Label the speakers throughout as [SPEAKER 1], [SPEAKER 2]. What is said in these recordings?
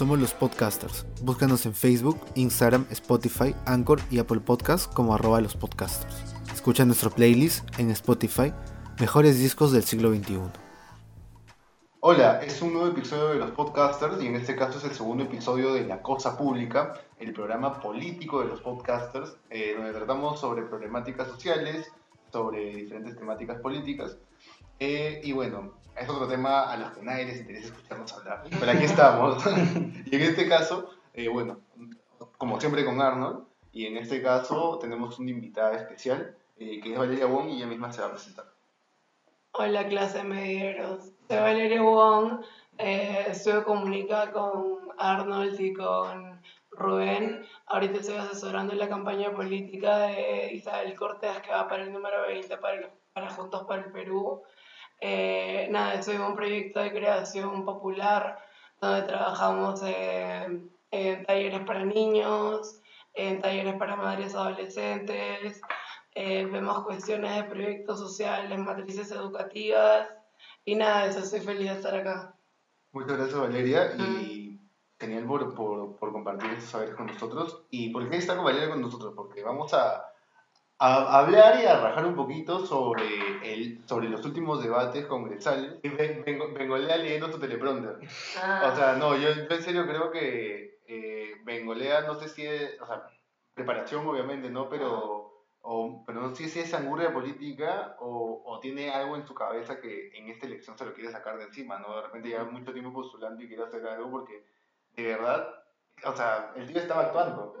[SPEAKER 1] Somos los podcasters. Búscanos en Facebook, Instagram, Spotify, Anchor y Apple Podcasts como arroba los podcasters. Escucha nuestro playlist en Spotify, Mejores Discos del Siglo XXI.
[SPEAKER 2] Hola, es un nuevo episodio de los podcasters y en este caso es el segundo episodio de La Cosa Pública, el programa político de los podcasters, eh, donde tratamos sobre problemáticas sociales, sobre diferentes temáticas políticas. Eh, y bueno, es otro tema a los que nadie les interesa escucharnos hablar, pero aquí estamos. y en este caso, eh, bueno, como siempre con Arnold, y en este caso tenemos una invitada especial, que es Valeria Wong y ella misma se va a presentar.
[SPEAKER 3] Hola clase medieros, soy Valeria Wong, eh, comunicada con Arnold y con Rubén. Ahorita estoy asesorando la campaña política de Isabel Cortés que va para el número 20 para, para Juntos para el Perú. Eh, nada, estoy en un proyecto de creación popular donde trabajamos en talleres para niños, en talleres para madres adolescentes, eh, vemos cuestiones de proyectos sociales, matrices educativas y nada eso, estoy feliz de estar acá.
[SPEAKER 2] Muchas gracias Valeria y genial por, por, por, compartir estos saberes con nosotros. ¿Y por qué está con Valeria con nosotros? Porque vamos a, a hablar y a rajar un poquito sobre, el, sobre los últimos debates congresales. Vengo leyendo tu teleprompter. Ah. O sea, no, yo, yo, en serio creo que eh, Bengolea, no sé si es, o sea, preparación obviamente, ¿no? Pero o, pero no sé si es angurria política o, o, tiene algo en su cabeza que en esta elección se lo quiere sacar de encima, ¿no? De repente lleva mucho tiempo postulando y quiere hacer algo porque de verdad, o sea, el tío estaba actuando.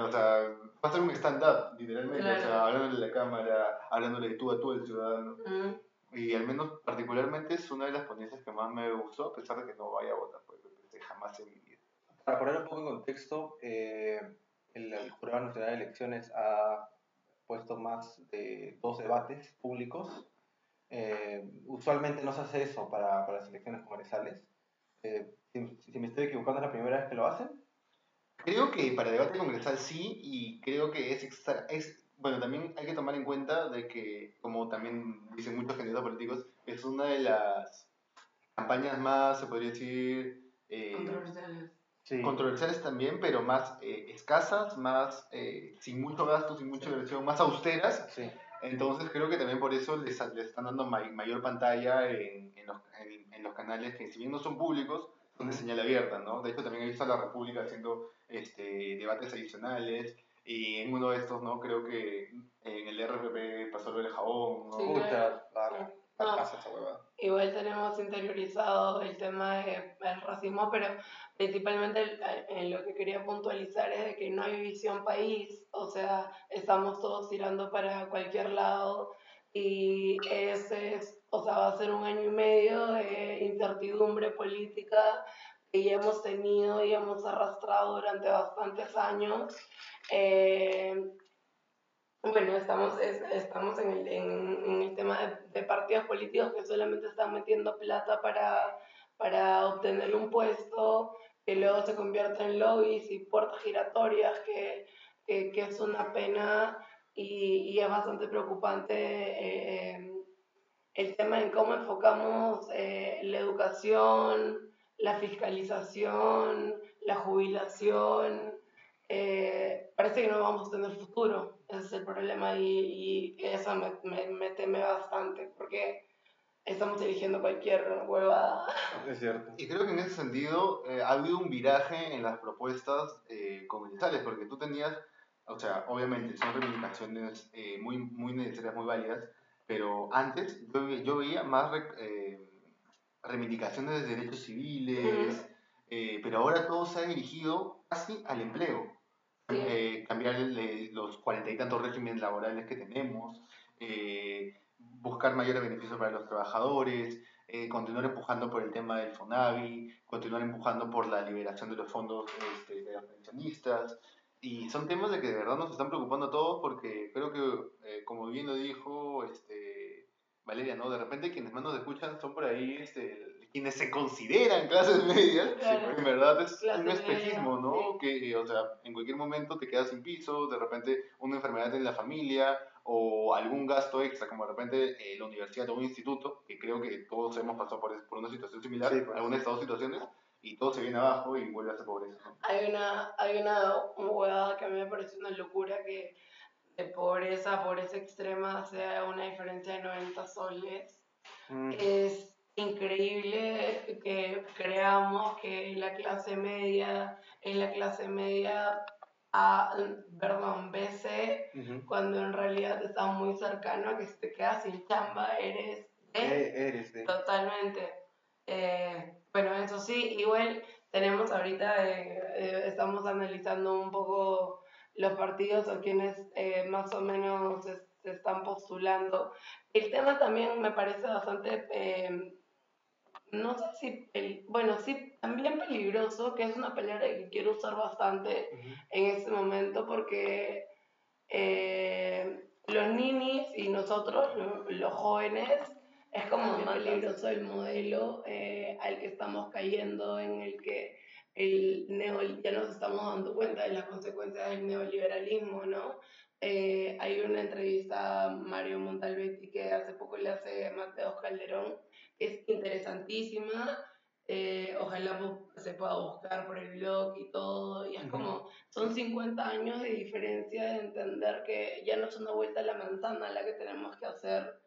[SPEAKER 2] O sea, a ser un stand-up, literalmente, o sea, hablándole a la cámara, hablándole de tú a tú al ciudadano. Mm. Y al menos particularmente es una de las ponencias que más me gustó, a pesar de que no vaya a votar, porque jamás en mi vida.
[SPEAKER 4] Para poner un poco en contexto, eh, el, el Jurado Nacional de Elecciones ha puesto más de dos debates públicos. Eh, usualmente no se hace eso para, para las elecciones congresales. Eh, si, me estoy equivocando, ¿es la primera vez que lo hacen?
[SPEAKER 2] Creo que para debate congresal sí, y creo que es, es bueno, también hay que tomar en cuenta de que, como también dicen muchos candidatos políticos, es una de las campañas más, se podría decir,
[SPEAKER 3] eh, controversiales.
[SPEAKER 2] Controversiales también, pero más eh, escasas, más eh, sin mucho gasto, sin mucha inversión, más austeras. Entonces creo que también por eso les, les están dando mayor pantalla en, en, los, en, los, canales que si bien no son públicos, de señal abierta, ¿no? De hecho también he visto a la República haciendo este, debates adicionales y en uno de estos, ¿no? Creo que en el RPP pasó lo del jabón, ¿no?
[SPEAKER 3] igual tenemos interiorizado el tema del racismo, pero principalmente en lo que quería puntualizar es de que no hay visión país, o sea, estamos todos tirando para cualquier lado y ese es, o sea, va a ser un año y medio de incertidumbre política que ya hemos tenido y hemos arrastrado durante bastantes años. Eh, bueno, estamos, estamos en, el, en, el tema de, partidos políticos que solamente están metiendo plata para, para obtener un puesto, que luego se convierte en lobbies y puertas giratorias, que, que, es una pena y, y es bastante preocupante eh, el tema en cómo enfocamos eh, la educación, la fiscalización, la jubilación. Eh, parece que no vamos a tener futuro. Ese es el problema y, y eso me, me, me, teme bastante porque estamos eligiendo cualquier huevada.
[SPEAKER 2] Es cierto. Y creo que en ese sentido eh, ha habido un viraje en las propuestas eh, comerciales porque tú tenías, o sea, obviamente son reivindicaciones eh, muy, muy necesarias, muy válidas, pero antes yo, yo veía más eh, reivindicaciones de derechos civiles, pero ahora todo se ha dirigido casi al empleo. Eh, cambiar los cuarenta y tantos regímenes laborales que tenemos, eh, buscar mayores beneficios para los trabajadores, eh, continuar empujando por el tema del FONAVI, continuar empujando por la liberación de los fondos este, de los pensionistas. Y son temas de que de verdad nos están preocupando a todos porque creo que, como bien lo dijo este, Valeria, ¿no? de repente quienes más nos escuchan son por ahí este, quienes se consideran clases medias, en verdad es un espejismo, ¿no? Que, o sea, en cualquier momento te quedas sin piso, de repente una enfermedad en la familia o algún gasto extra, como de repente eh, la universidad o un instituto, que creo que todos hemos pasado por, por una situación similar, sí, pues. algunas de estas situaciones, y todo se viene abajo y vuelve a ser pobreza. ¿no?
[SPEAKER 3] Hay una, hay una huevada que a mí me parece una locura que de pobreza, pobreza extrema, sea una diferencia de 90 soles.
[SPEAKER 4] Mm.
[SPEAKER 3] Es increíble que creamos que la clase media es la clase media A, perdón, BC,
[SPEAKER 4] Ujú.
[SPEAKER 3] cuando en realidad estás muy cercano a que si te quedas sin chamba eres.
[SPEAKER 4] Eh, eres de...
[SPEAKER 3] Totalmente. Eh, bueno, eso sí, igual tenemos ahorita, eh, eh, estamos analizando un poco los partidos o quienes eh, más o menos se, se están postulando. El tema también me parece bastante, eh, no sé si, el- bueno, sí, también peligroso, que es una palabra que quiero usar bastante
[SPEAKER 4] Ujú.
[SPEAKER 3] en este momento porque eh, los ninis y nosotros, lo- los jóvenes, es como muy peligroso el modelo eh, al que estamos cayendo, en el que el neo, ya nos estamos dando cuenta de las consecuencias del neoliberalismo, ¿no? Eh, hay una entrevista a Mario Montalbetti que hace poco le hace Mateos Calderón, que es interesantísima. eh, ojalá se pueda buscar por el blog y todo, y es como, son 50 años de diferencia de entender que ya no es una vuelta a la manzana la que tenemos que hacer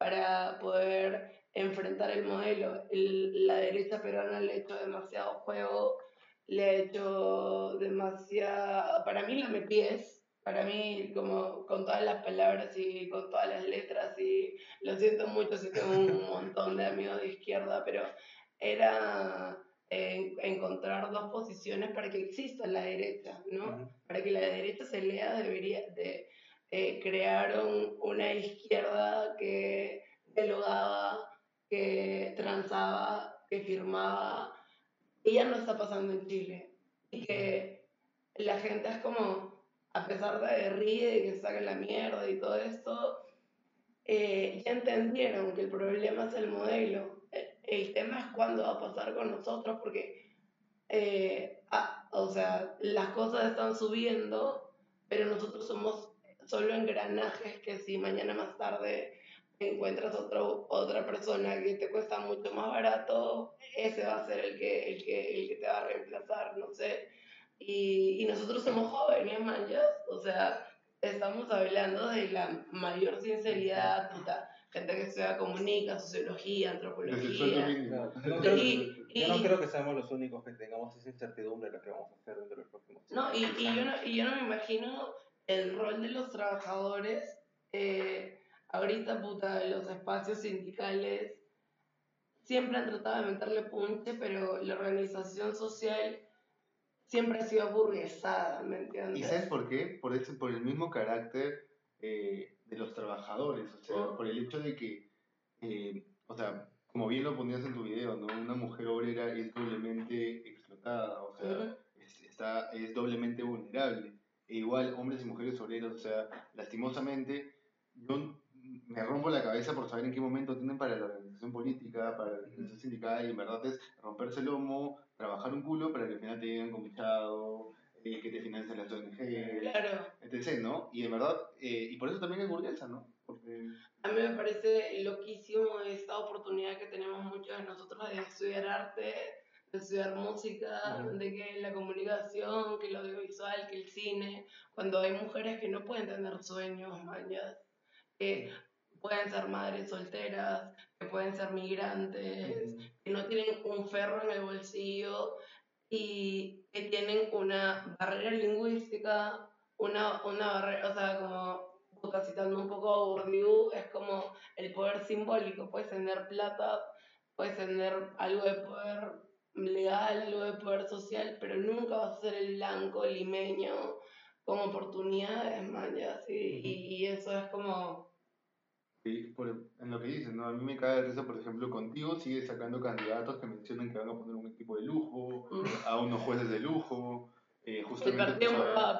[SPEAKER 3] para poder enfrentar el modelo. El- la derecha peruana le ha hecho demasiado juego, le ha hecho demasiado, para mí la me pies, para mí como con todas las palabras y con todas las letras y lo siento mucho si tengo un montón de amigos de izquierda, pero era eh, encontrar dos posiciones para que exista la derecha, ¿no? Para que la derecha se lea debería de eh, crearon una izquierda que dialogaba, que transaba, que firmaba, y ya no está pasando en Chile. Y que la gente es como, a pesar de ríe, de que saca la mierda y todo esto, eh, ya entendieron que el problema es el modelo. El, el tema es cuándo va a pasar con nosotros, porque, eh, ah, o sea, las cosas están subiendo, pero nosotros somos solo engranajes que si mañana más tarde encuentras otro, otra persona que te cuesta mucho más barato, ese va a ser el que, el que, el que te va a reemplazar, no sé. Y, y nosotros somos jóvenes, manjas, o sea, estamos hablando de la mayor sinceridad, puta, gente que estudia comunica, sociología, antropología.
[SPEAKER 4] Claro, no creo que-
[SPEAKER 3] Y-
[SPEAKER 4] Yo no
[SPEAKER 3] y-
[SPEAKER 4] creo que seamos los únicos que tengamos esa incertidumbre de lo que vamos a hacer dentro de los próximos
[SPEAKER 3] No, y, y, yo
[SPEAKER 4] años.
[SPEAKER 3] no, y yo no me imagino el rol de los trabajadores. eh, ahorita, puta, los espacios sindicales siempre han tratado de meterle punche, pero la organización social siempre ha sido aburguesada, ¿me entiendes?
[SPEAKER 2] ¿Y sabes por qué? Por, ese, por el mismo carácter eh, de los trabajadores, o sea,
[SPEAKER 3] Mm.
[SPEAKER 2] por el hecho de que, eh, o sea, como bien lo ponías en tu video, ¿no? Una mujer obrera es doblemente explotada, o sea, es, está, es doblemente vulnerable. E igual, hombres y mujeres obreros, o sea, lastimosamente, yo me rompo la cabeza por saber en qué momento tienen para la organización política, para la organización sindical, y en verdad es romperse el lomo, trabajar un culo para que al final te digan comillado, eh, que te financien las ONG,
[SPEAKER 3] Claro.
[SPEAKER 2] etc., ¿no? Y en verdad, eh, y por eso también es burguesa, ¿no? Porque,
[SPEAKER 3] A mí me parece loquísimo esta oportunidad que tenemos muchos de nosotros de estudiar arte, estudiar música, de que la comunicación, que el audiovisual, que el cine, cuando hay mujeres que no pueden tener sueños, mañas, que pueden ser madres solteras, que pueden ser migrantes, que no tienen un ferro en el bolsillo y que tienen una barrera lingüística, una, una barrera, o sea, como citando un poco a Bourdieu, es como el poder simbólico, puedes tener plata, puedes tener algo de poder legal, algo de poder social, pero nunca vas a ser el blanco limeño con oportunidades, man, ya, sí, y, y eso es como...
[SPEAKER 2] sí, por, en lo que dices, ¿no? A mí me cae de risa, por ejemplo, contigo sigues sacando candidatos que mencionan que van a poner un equipo de lujo,
[SPEAKER 3] mm,
[SPEAKER 2] a unos jueces de lujo, eh,
[SPEAKER 3] El
[SPEAKER 2] justamente...
[SPEAKER 3] partido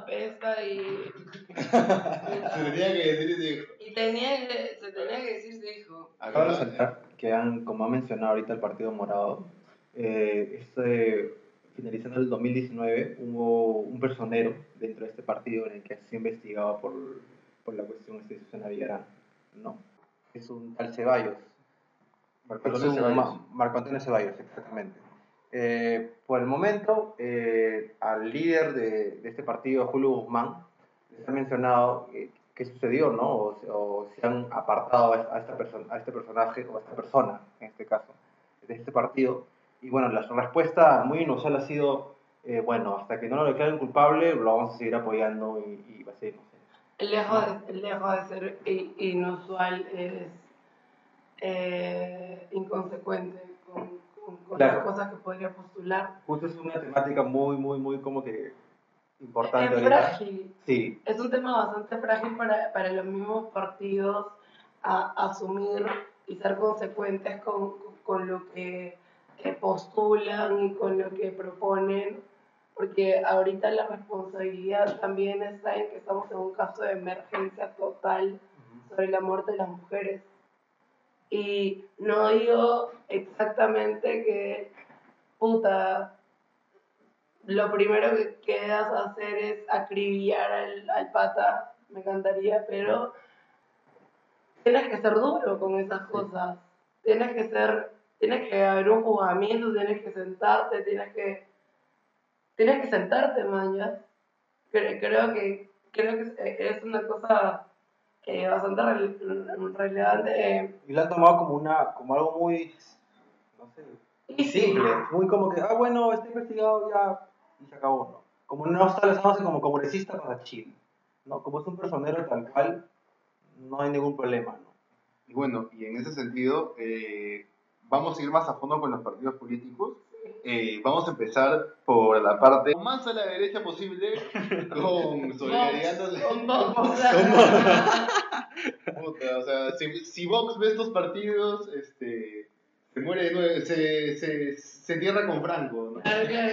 [SPEAKER 2] pues,
[SPEAKER 3] y...
[SPEAKER 2] Se tenía que decir y dijo,
[SPEAKER 3] Y tenía que, se tenía que decir su hijo.
[SPEAKER 4] Acabo de resaltar que han, como ha mencionado ahorita el Partido Morado, eh, este, finalizando el 2019 hubo un personero dentro de este partido en el que se investigaba por, por la cuestión de Susana Villarán. No, es un tal Ceballos.
[SPEAKER 2] Marco Antonio Ceballos.
[SPEAKER 4] Ma- Marco Antonio Ceballos, exactamente.
[SPEAKER 5] Eh, por el momento, eh, al líder de, de este partido, Julio Guzmán, les ha mencionado eh, qué sucedió, ¿no? O, o si han apartado a, esta persona, a este personaje, o a esta persona, en este caso, de este partido. Y bueno, la respuesta muy inusual ha sido, eh, bueno, hasta que no lo declaren culpable, lo vamos a seguir apoyando y, y va a no sé.
[SPEAKER 3] Lejos de, lejos de ser inusual, es eh, inconsecuente con, con, con
[SPEAKER 5] Claro.
[SPEAKER 3] las cosas que podría postular.
[SPEAKER 5] Justo es una temática muy, muy, muy como que importante
[SPEAKER 3] Es frágil.
[SPEAKER 5] Sí,
[SPEAKER 3] Es un tema bastante frágil para, para los mismos partidos a, asumir y ser consecuentes con, con lo que, que postulan y con lo que proponen, porque ahorita la responsabilidad también está en que estamos en un caso de emergencia total sobre la muerte de las mujeres. Y no digo exactamente que, puta, lo primero que quedas a hacer es acribillar al, al pata, me encantaría, pero tienes que ser duro con esas cosas. Tienes que ser, tienes que haber un juzgamiento, tienes que sentarte, tienes que, tienes que sentarte, mañas. Creo, creo que, creo que es una cosa eh, bastante rele- relevante. eh,
[SPEAKER 5] y lo han tomado como, una, como algo muy, no sé,
[SPEAKER 3] y sí,
[SPEAKER 5] simple, muy como que, ah, bueno, está investigado ya, y se acabó, ¿no? Como no está como congresista para Chile, ¿no? Como es un personero tal cual, no hay ningún problema, ¿no?
[SPEAKER 2] Y bueno, y en ese sentido, eh, vamos a ir más a fondo con los partidos políticos. Eh, vamos a empezar por la parte más a la derecha posible, con Solidaridad
[SPEAKER 3] con
[SPEAKER 2] Nacional.
[SPEAKER 3] Vox.
[SPEAKER 2] Puta, o sea, si, si Vox ve estos partidos, este, se muere de nuevo, se, se, se entierra con Franco. ¿no?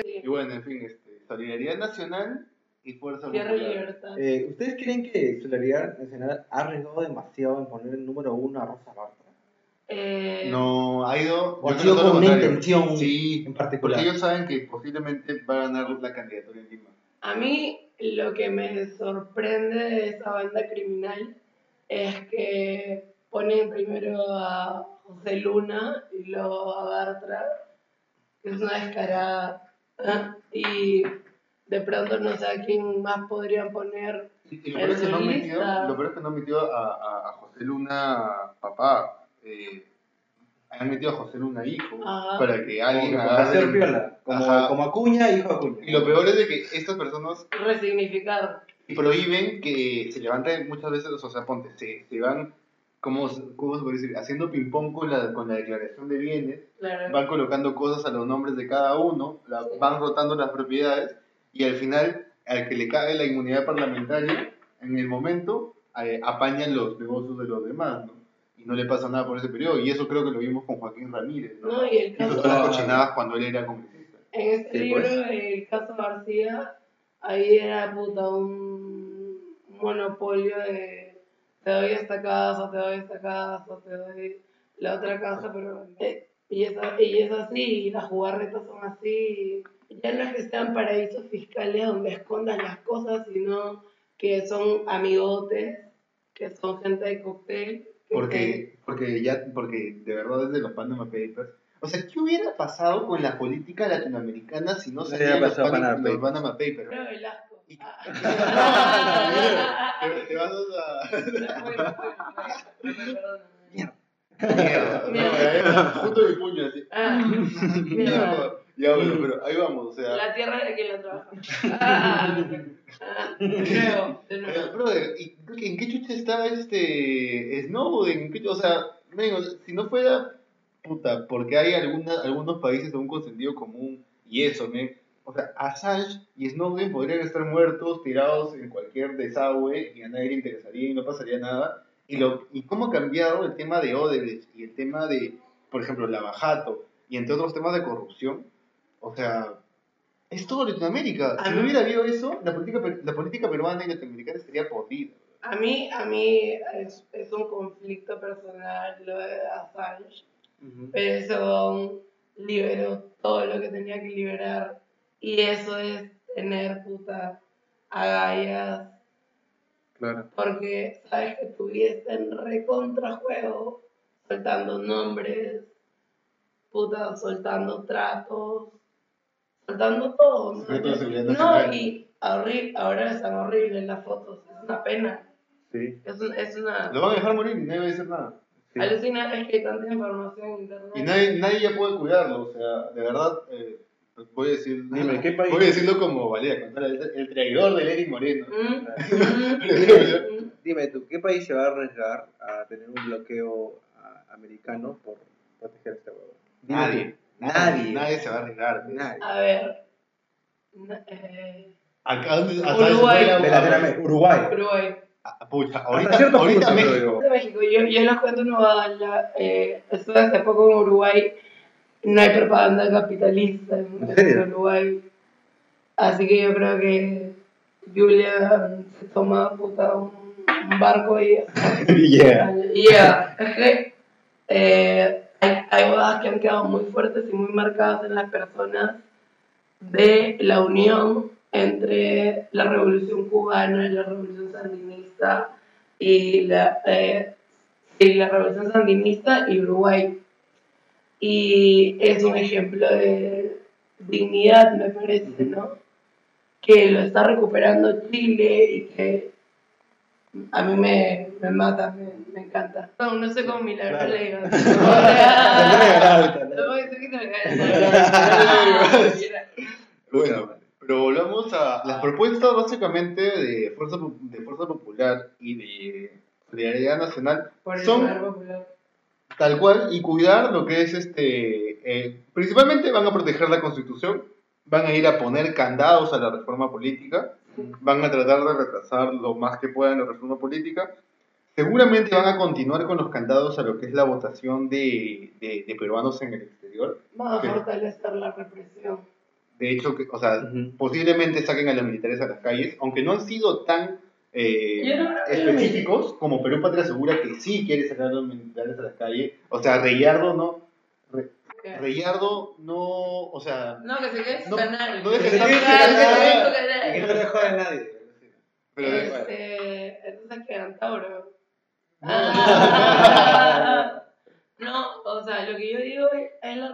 [SPEAKER 2] Y bueno, en fin, este, Solidaridad Nacional y Fuerza
[SPEAKER 3] Tierra y
[SPEAKER 2] Popular.
[SPEAKER 3] libertad.
[SPEAKER 5] Eh, ¿Ustedes creen que Solidaridad Nacional ha arriesgado demasiado en poner el número uno a Rosa Bartra?
[SPEAKER 3] Eh,
[SPEAKER 2] No, ha ido.
[SPEAKER 5] ¿O ha
[SPEAKER 2] yo
[SPEAKER 5] sido con una intención
[SPEAKER 2] Sí,
[SPEAKER 5] en
[SPEAKER 2] porque
[SPEAKER 5] particular?
[SPEAKER 2] ellos saben que posiblemente va a ganar la candidatura en Lima.
[SPEAKER 3] A mí lo que me sorprende de esa banda criminal es que ponen primero a José Luna y luego a Bartra, que es una descarada. ¿ah? Y de pronto no sé a quién más podrían poner.
[SPEAKER 2] Y, y lo, peor es que no han
[SPEAKER 3] El
[SPEAKER 2] metido,
[SPEAKER 3] solista.
[SPEAKER 2] lo peor es que no han metido a, a, a José Luna papá. Eh, han metido a José Luna hijo.
[SPEAKER 3] Ajá.
[SPEAKER 2] Para que alguien
[SPEAKER 5] Como,
[SPEAKER 2] agarre-
[SPEAKER 5] hacer piola, como, como Acuña, hijo Acuña.
[SPEAKER 2] Y lo peor es de que estas personas
[SPEAKER 3] Resignificar.
[SPEAKER 2] prohíben que se levanten muchas veces, o sea, ponte, se, se van, ¿cómo, se- cómo se puede decir? Haciendo ping-pong con la, con la declaración de bienes,
[SPEAKER 3] Claro.
[SPEAKER 2] van colocando cosas a los nombres de cada uno, la-
[SPEAKER 3] Sí.
[SPEAKER 2] van rotando las propiedades y al final, al que le cae la inmunidad parlamentaria, en el momento, eh, apañan los negocios de los demás, ¿no? No le pasa nada por ese periodo, y eso creo que lo vimos con Joaquín Ramírez, ¿no?
[SPEAKER 3] No, y el
[SPEAKER 2] Hizo
[SPEAKER 3] caso.
[SPEAKER 2] todas las cochinadas cuando él era congresista.
[SPEAKER 3] En este
[SPEAKER 5] Sí,
[SPEAKER 3] libro,
[SPEAKER 5] pues.
[SPEAKER 3] el caso García, ahí era puta un monopolio de te doy esta casa, te doy esta casa, te doy la otra casa, pero eh, y, es, y es así, y las jugarretas son así. Ya no es que sean paraísos fiscales donde escondas las cosas, sino que son amigotes, que son gente de cóctel. Que
[SPEAKER 2] Porque, porque ya, porque de verdad desde los Panama Papers, o sea, ¿qué hubiera pasado con la política latinoamericana si no salían
[SPEAKER 5] hubiera
[SPEAKER 2] los, Pan-
[SPEAKER 5] Panama
[SPEAKER 2] los
[SPEAKER 5] Papers.
[SPEAKER 2] Panama Papers?
[SPEAKER 3] Pero Velasco.
[SPEAKER 2] Y-
[SPEAKER 3] Ah.
[SPEAKER 2] te, te vas a...
[SPEAKER 5] Mierda.
[SPEAKER 2] Mierda, no,
[SPEAKER 3] Mierda.
[SPEAKER 2] eh, justo mi puño así.
[SPEAKER 3] Ah, mierda.
[SPEAKER 2] Ya bueno, pero ahí vamos, o sea...
[SPEAKER 3] La tierra de quien la trabaja. Ah, ah, de nuevo, de nuevo.
[SPEAKER 2] brother, ¿y ¿en qué chucha está este Snowden? ¿En qué chu- o sea, men, o sea, si no fuera puta, porque hay alguna, algunos países de un consentido común y eso, men, o sea, Assange y Snowden podrían estar muertos, tirados en cualquier desagüe y a nadie le interesaría y no pasaría nada. Y, lo, y cómo ha cambiado el tema de Odebrecht y el tema de, por ejemplo, Lavajato y entre otros temas de corrupción. O sea, es todo Latinoamérica. Si no hubiera habido eso, la política, la política peruana y latinoamericana estaría podrida.
[SPEAKER 3] A mí, a mí es, es un conflicto personal lo de Assange. Pero ese liberó todo lo que tenía que liberar. Y eso es tener puta agallas.
[SPEAKER 5] Claro.
[SPEAKER 3] Porque sabes que tu vida está en recontrajuego, soltando nombres, puta, soltando tratos, Faltando todo. ¿no? No, y ahora están horribles las fotos. Es una pena.
[SPEAKER 4] Sí,
[SPEAKER 3] Es, un- es una.
[SPEAKER 2] Lo van a dejar morir y nadie va a decir nada.
[SPEAKER 4] sí.
[SPEAKER 3] Alucina es que hay tanta información en internet.
[SPEAKER 2] Y nadie, nadie ya puede cuidarlo, o sea, de verdad, eh, voy a decir,
[SPEAKER 4] Dime, ¿qué país?
[SPEAKER 2] voy a decirlo como Valeria, contar el, el traidor de Eric Moreno.
[SPEAKER 3] Mm, mm, mm.
[SPEAKER 5] Dime tú, ¿qué país se va a arriesgar a tener un bloqueo americano por proteger a este huevo? Dime
[SPEAKER 2] Nadie, nadie, nadie se va a arriesgar.
[SPEAKER 5] Nadie.
[SPEAKER 3] A ver. eh,
[SPEAKER 2] Acá, hasta
[SPEAKER 3] Uruguay.
[SPEAKER 2] la-
[SPEAKER 5] Latinoamérica, Uruguay.
[SPEAKER 3] Uruguay.
[SPEAKER 2] Ah, Pucha, ahorita, ahorita México.
[SPEAKER 5] yo.
[SPEAKER 3] México. Yo, yo les cuento una novela. Eh, estuve hace poco en Uruguay. No hay propaganda capitalista en. Uruguay. Así que yo creo que Julia se toma puta, un, un barco y.
[SPEAKER 5] Yeah.
[SPEAKER 3] Yeah. Eh, hay, hay bodas que han quedado muy fuertes y muy marcadas en las personas de la unión entre la revolución cubana y la revolución sandinista y la, eh, y la revolución sandinista y Uruguay. Y es un ejemplo de dignidad, me parece, ¿no? Que lo está recuperando Chile y que a mí me, me mata, me, me encanta. No, no sé cómo milagro
[SPEAKER 5] Claro.
[SPEAKER 3] le digo.
[SPEAKER 5] ¿no?
[SPEAKER 2] Bueno, pero volvamos a las propuestas básicamente de Fuerza, de Fuerza Popular y de Solidaridad Nacional
[SPEAKER 3] Por el
[SPEAKER 2] son tal cual y cuidar lo que es este eh, principalmente van a proteger la constitución van a ir a poner candados a la reforma política van a tratar de retrasar lo más que puedan la reforma política seguramente van a continuar con los candados a lo que es la votación de, de- de peruanos en el exterior
[SPEAKER 3] Van a fortalecer la represión.
[SPEAKER 2] de hecho que, o sea
[SPEAKER 5] Ujú.
[SPEAKER 2] posiblemente saquen a los militares a las calles aunque no han sido tan eh,
[SPEAKER 3] no
[SPEAKER 2] específicos como Perú Patria Segura que sí quiere sacar a los militares a las calles o sea Reyardo no. Reyardo no, o sea,
[SPEAKER 3] No, que se quede
[SPEAKER 2] No,
[SPEAKER 3] canal.
[SPEAKER 2] no dejes
[SPEAKER 3] Que se
[SPEAKER 2] de estar
[SPEAKER 5] que no le jode a nadie.
[SPEAKER 2] pero
[SPEAKER 3] Este, entonces quedan Tauro.
[SPEAKER 2] No.
[SPEAKER 3] Ah, no, o sea, lo que yo digo es, es la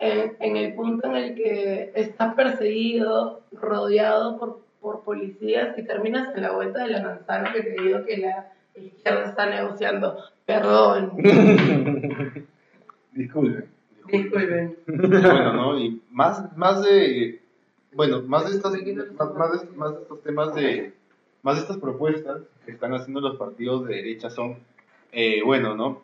[SPEAKER 3] en, en el punto en el que estás perseguido, rodeado por, por policías y terminas en la vuelta de la manzana que te digo que la izquierda está negociando. Perdón,
[SPEAKER 5] Disculpe.
[SPEAKER 3] Disculpen.
[SPEAKER 2] bueno, ¿no? Y más, más de, bueno, más de estas, más, más de, más de estos temas de, más de estas propuestas que están haciendo los partidos de derecha son, eh, bueno, ¿no?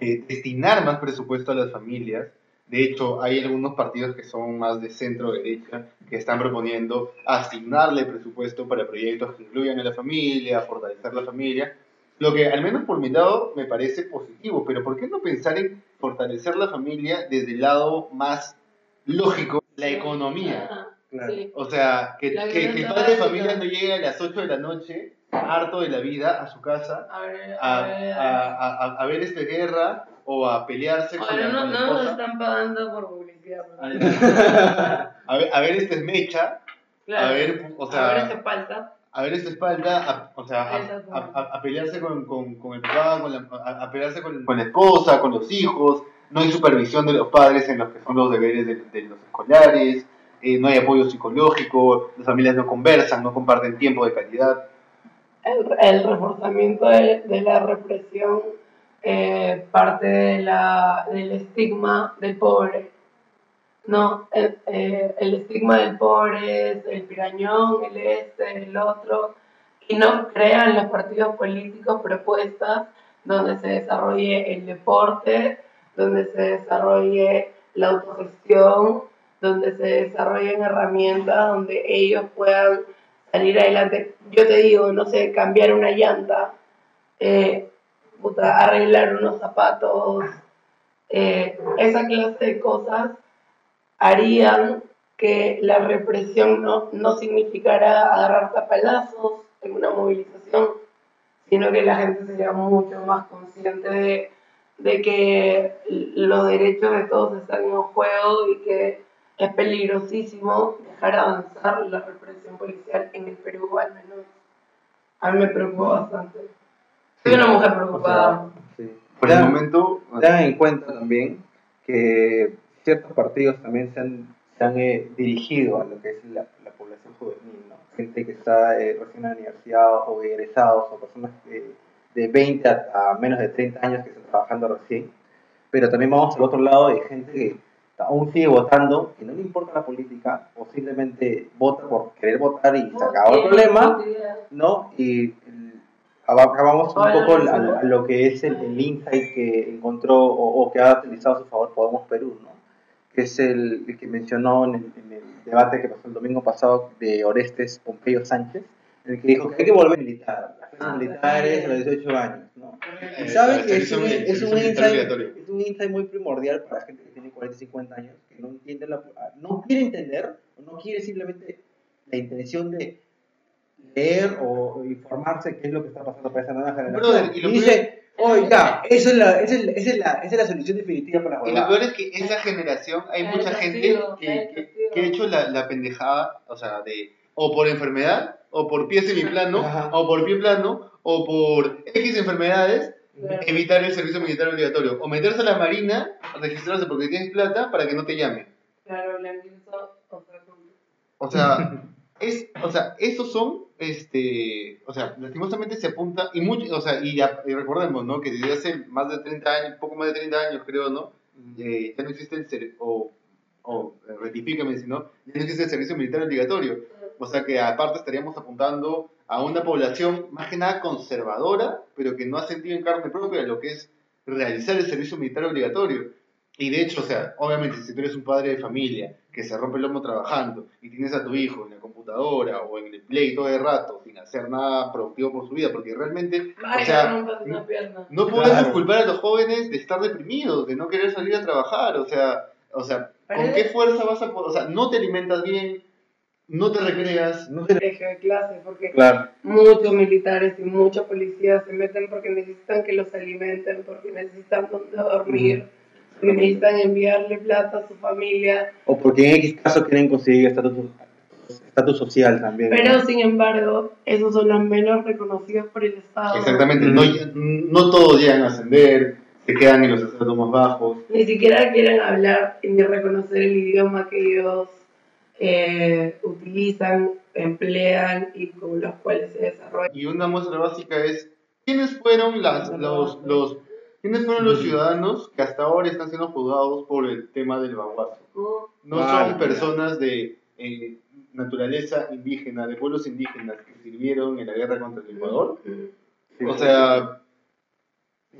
[SPEAKER 2] Eh, destinar más presupuesto a las familias. De hecho, hay algunos partidos que son más de centro derecha que están proponiendo asignarle presupuesto para proyectos que incluyan a la familia, fortalecer la familia. Lo que, al menos por mi lado, me parece positivo. Pero ¿por qué no pensar en fortalecer la familia desde el lado más lógico, la economía?
[SPEAKER 3] Ajá,
[SPEAKER 5] Claro.
[SPEAKER 3] sí.
[SPEAKER 2] O sea, que,
[SPEAKER 3] La
[SPEAKER 2] que- que el padre de familia no llegue a las 8 de la noche, harto de la vida, a su casa,
[SPEAKER 3] A ver,
[SPEAKER 2] a,
[SPEAKER 3] a ver.
[SPEAKER 2] a, a- a ver esta guerra o a pelearse con
[SPEAKER 3] Ahora
[SPEAKER 2] la,
[SPEAKER 3] no, no nos están pagando por publicidad. ¿no?
[SPEAKER 2] A ver, a ver esta esmecha,
[SPEAKER 3] Claro.
[SPEAKER 2] a ver, o sea,
[SPEAKER 3] a ver esta falta.
[SPEAKER 2] A ver esta espalda, a, o sea, a,
[SPEAKER 3] Exacto.
[SPEAKER 2] a- a- a pelearse con, con, con el papá, con la, a, a pelearse con, con la esposa, con los hijos, no hay supervisión de los padres en los que son los deberes de, de los escolares, eh, no hay apoyo psicológico, las familias no conversan, no comparten tiempo de calidad.
[SPEAKER 3] El, el reforzamiento de, de la represión eh, parte de la, del estigma del pobre. No, el, eh, el estigma del pobre es el pirañón, el este, el otro, y no crean los partidos políticos propuestas donde se desarrolle el deporte, donde se desarrolle la autogestión, donde se desarrollen herramientas donde ellos puedan salir adelante. Yo te digo, no sé, cambiar una llanta, eh, arreglar unos zapatos, eh, esa clase de cosas harían que la represión no, no significara agarrar tapalazos en una movilización, sino que la gente sería mucho más consciente de, de que los derechos de todos están en juego y que es peligrosísimo dejar avanzar la represión policial en el Perú, al menos. A mí me preocupa bastante. Soy una mujer preocupada.
[SPEAKER 5] Sí.
[SPEAKER 2] Por el momento,
[SPEAKER 5] Tengan en cuenta también que ciertos partidos también se han se han eh, dirigido a lo que es la, la población juvenil, ¿no? Gente que está eh, recién en la universidad o egresados o personas de, de 20 a, a menos de 30 años que están trabajando recién. Pero también vamos al otro lado de gente que aún sigue votando, que no le importa la política o simplemente vota por querer votar y se acabó el problema, ¿no? Y acabamos un poco
[SPEAKER 3] Luisa.
[SPEAKER 5] a, a lo que es el, el insight que encontró o, o que ha utilizado a su favor Podemos Perú, ¿no? Que es el, el que mencionó en el, en el debate que pasó el domingo pasado de Orestes Pompeyo Sánchez, en el que dijo que hay que volver militar, las clases
[SPEAKER 3] Ah,
[SPEAKER 5] militares a los 18 años, ¿no?
[SPEAKER 2] Eh,
[SPEAKER 5] Y sabe
[SPEAKER 2] para
[SPEAKER 5] que es un, es, un insight, es un insight muy primordial para gente que tiene 40 y 50 años, que no entiende la, no quiere entender, o no quiere simplemente la intención de leer o informarse qué es lo que está pasando para esa nueva generación.
[SPEAKER 2] Brother, y
[SPEAKER 5] y dice, ya, esa es, la, esa, es la, esa, es la, esa es la solución definitiva para la
[SPEAKER 2] Y lo
[SPEAKER 5] huevada".
[SPEAKER 2] peor es que esa generación, hay mucha gente que, que, ha hecho la, la pendejada, o sea, de o por enfermedad, o por pie semiplano,
[SPEAKER 5] Ajá.
[SPEAKER 2] o por pie plano, o por X enfermedades,
[SPEAKER 3] Claro.
[SPEAKER 2] evitar el servicio militar obligatorio. O meterse a la marina, registrarse porque tienes plata para que no te llamen.
[SPEAKER 3] Claro, Blanquinzo, o sea, con-
[SPEAKER 2] O sea, es, o sea, esos son, este, o sea, lastimosamente se apunta, y mucho, o sea, y, ya- y recordemos, ¿no? Que desde hace más de 30 años, poco más de 30 años, creo, ¿no? Eh, ya no existe el, o, o eh, rectifícame si no, ya no existe el servicio militar obligatorio. O sea que aparte estaríamos apuntando a una población más que nada conservadora, pero que no ha sentido en carne propia lo que es realizar el servicio militar obligatorio. Y de hecho, o sea, obviamente si tú eres un padre de familia que se rompe el lomo trabajando y tienes a tu hijo en la computadora o en el play todo el rato sin hacer nada productivo por su vida, porque realmente, o sea, no podemos
[SPEAKER 5] Claro.
[SPEAKER 2] culpar a los jóvenes de estar deprimidos, de no querer salir a trabajar, o sea, o sea, ¿con
[SPEAKER 3] Pero-
[SPEAKER 2] qué fuerza vas a poder? O sea, no te alimentas bien, no te recreas,
[SPEAKER 5] No
[SPEAKER 3] Colegio de clase, porque
[SPEAKER 5] claro.
[SPEAKER 3] muchos militares y muchos policías se meten porque necesitan que los alimenten, porque necesitan donde dormir, porque necesitan enviarle plata a su familia.
[SPEAKER 5] O porque en X caso quieren conseguir estatus estatus social también. ¿no?
[SPEAKER 3] Pero sin embargo, esos son los menos reconocidos por el Estado.
[SPEAKER 2] Exactamente, no, no todos llegan a ascender, se quedan en los estratos más bajos.
[SPEAKER 3] Ni siquiera quieren hablar ni reconocer el idioma que ellos eh, utilizan, emplean y con los cuales se desarrollan.
[SPEAKER 2] Y una muestra básica es, ¿quiénes fueron, las, los, los, ¿quiénes fueron los ciudadanos que hasta ahora están siendo juzgados por el tema del baguazo? No
[SPEAKER 5] Ah,
[SPEAKER 2] son personas de eh, naturaleza indígena, de pueblos indígenas que sirvieron en la guerra contra el Ecuador.
[SPEAKER 5] Sí,
[SPEAKER 2] O sea,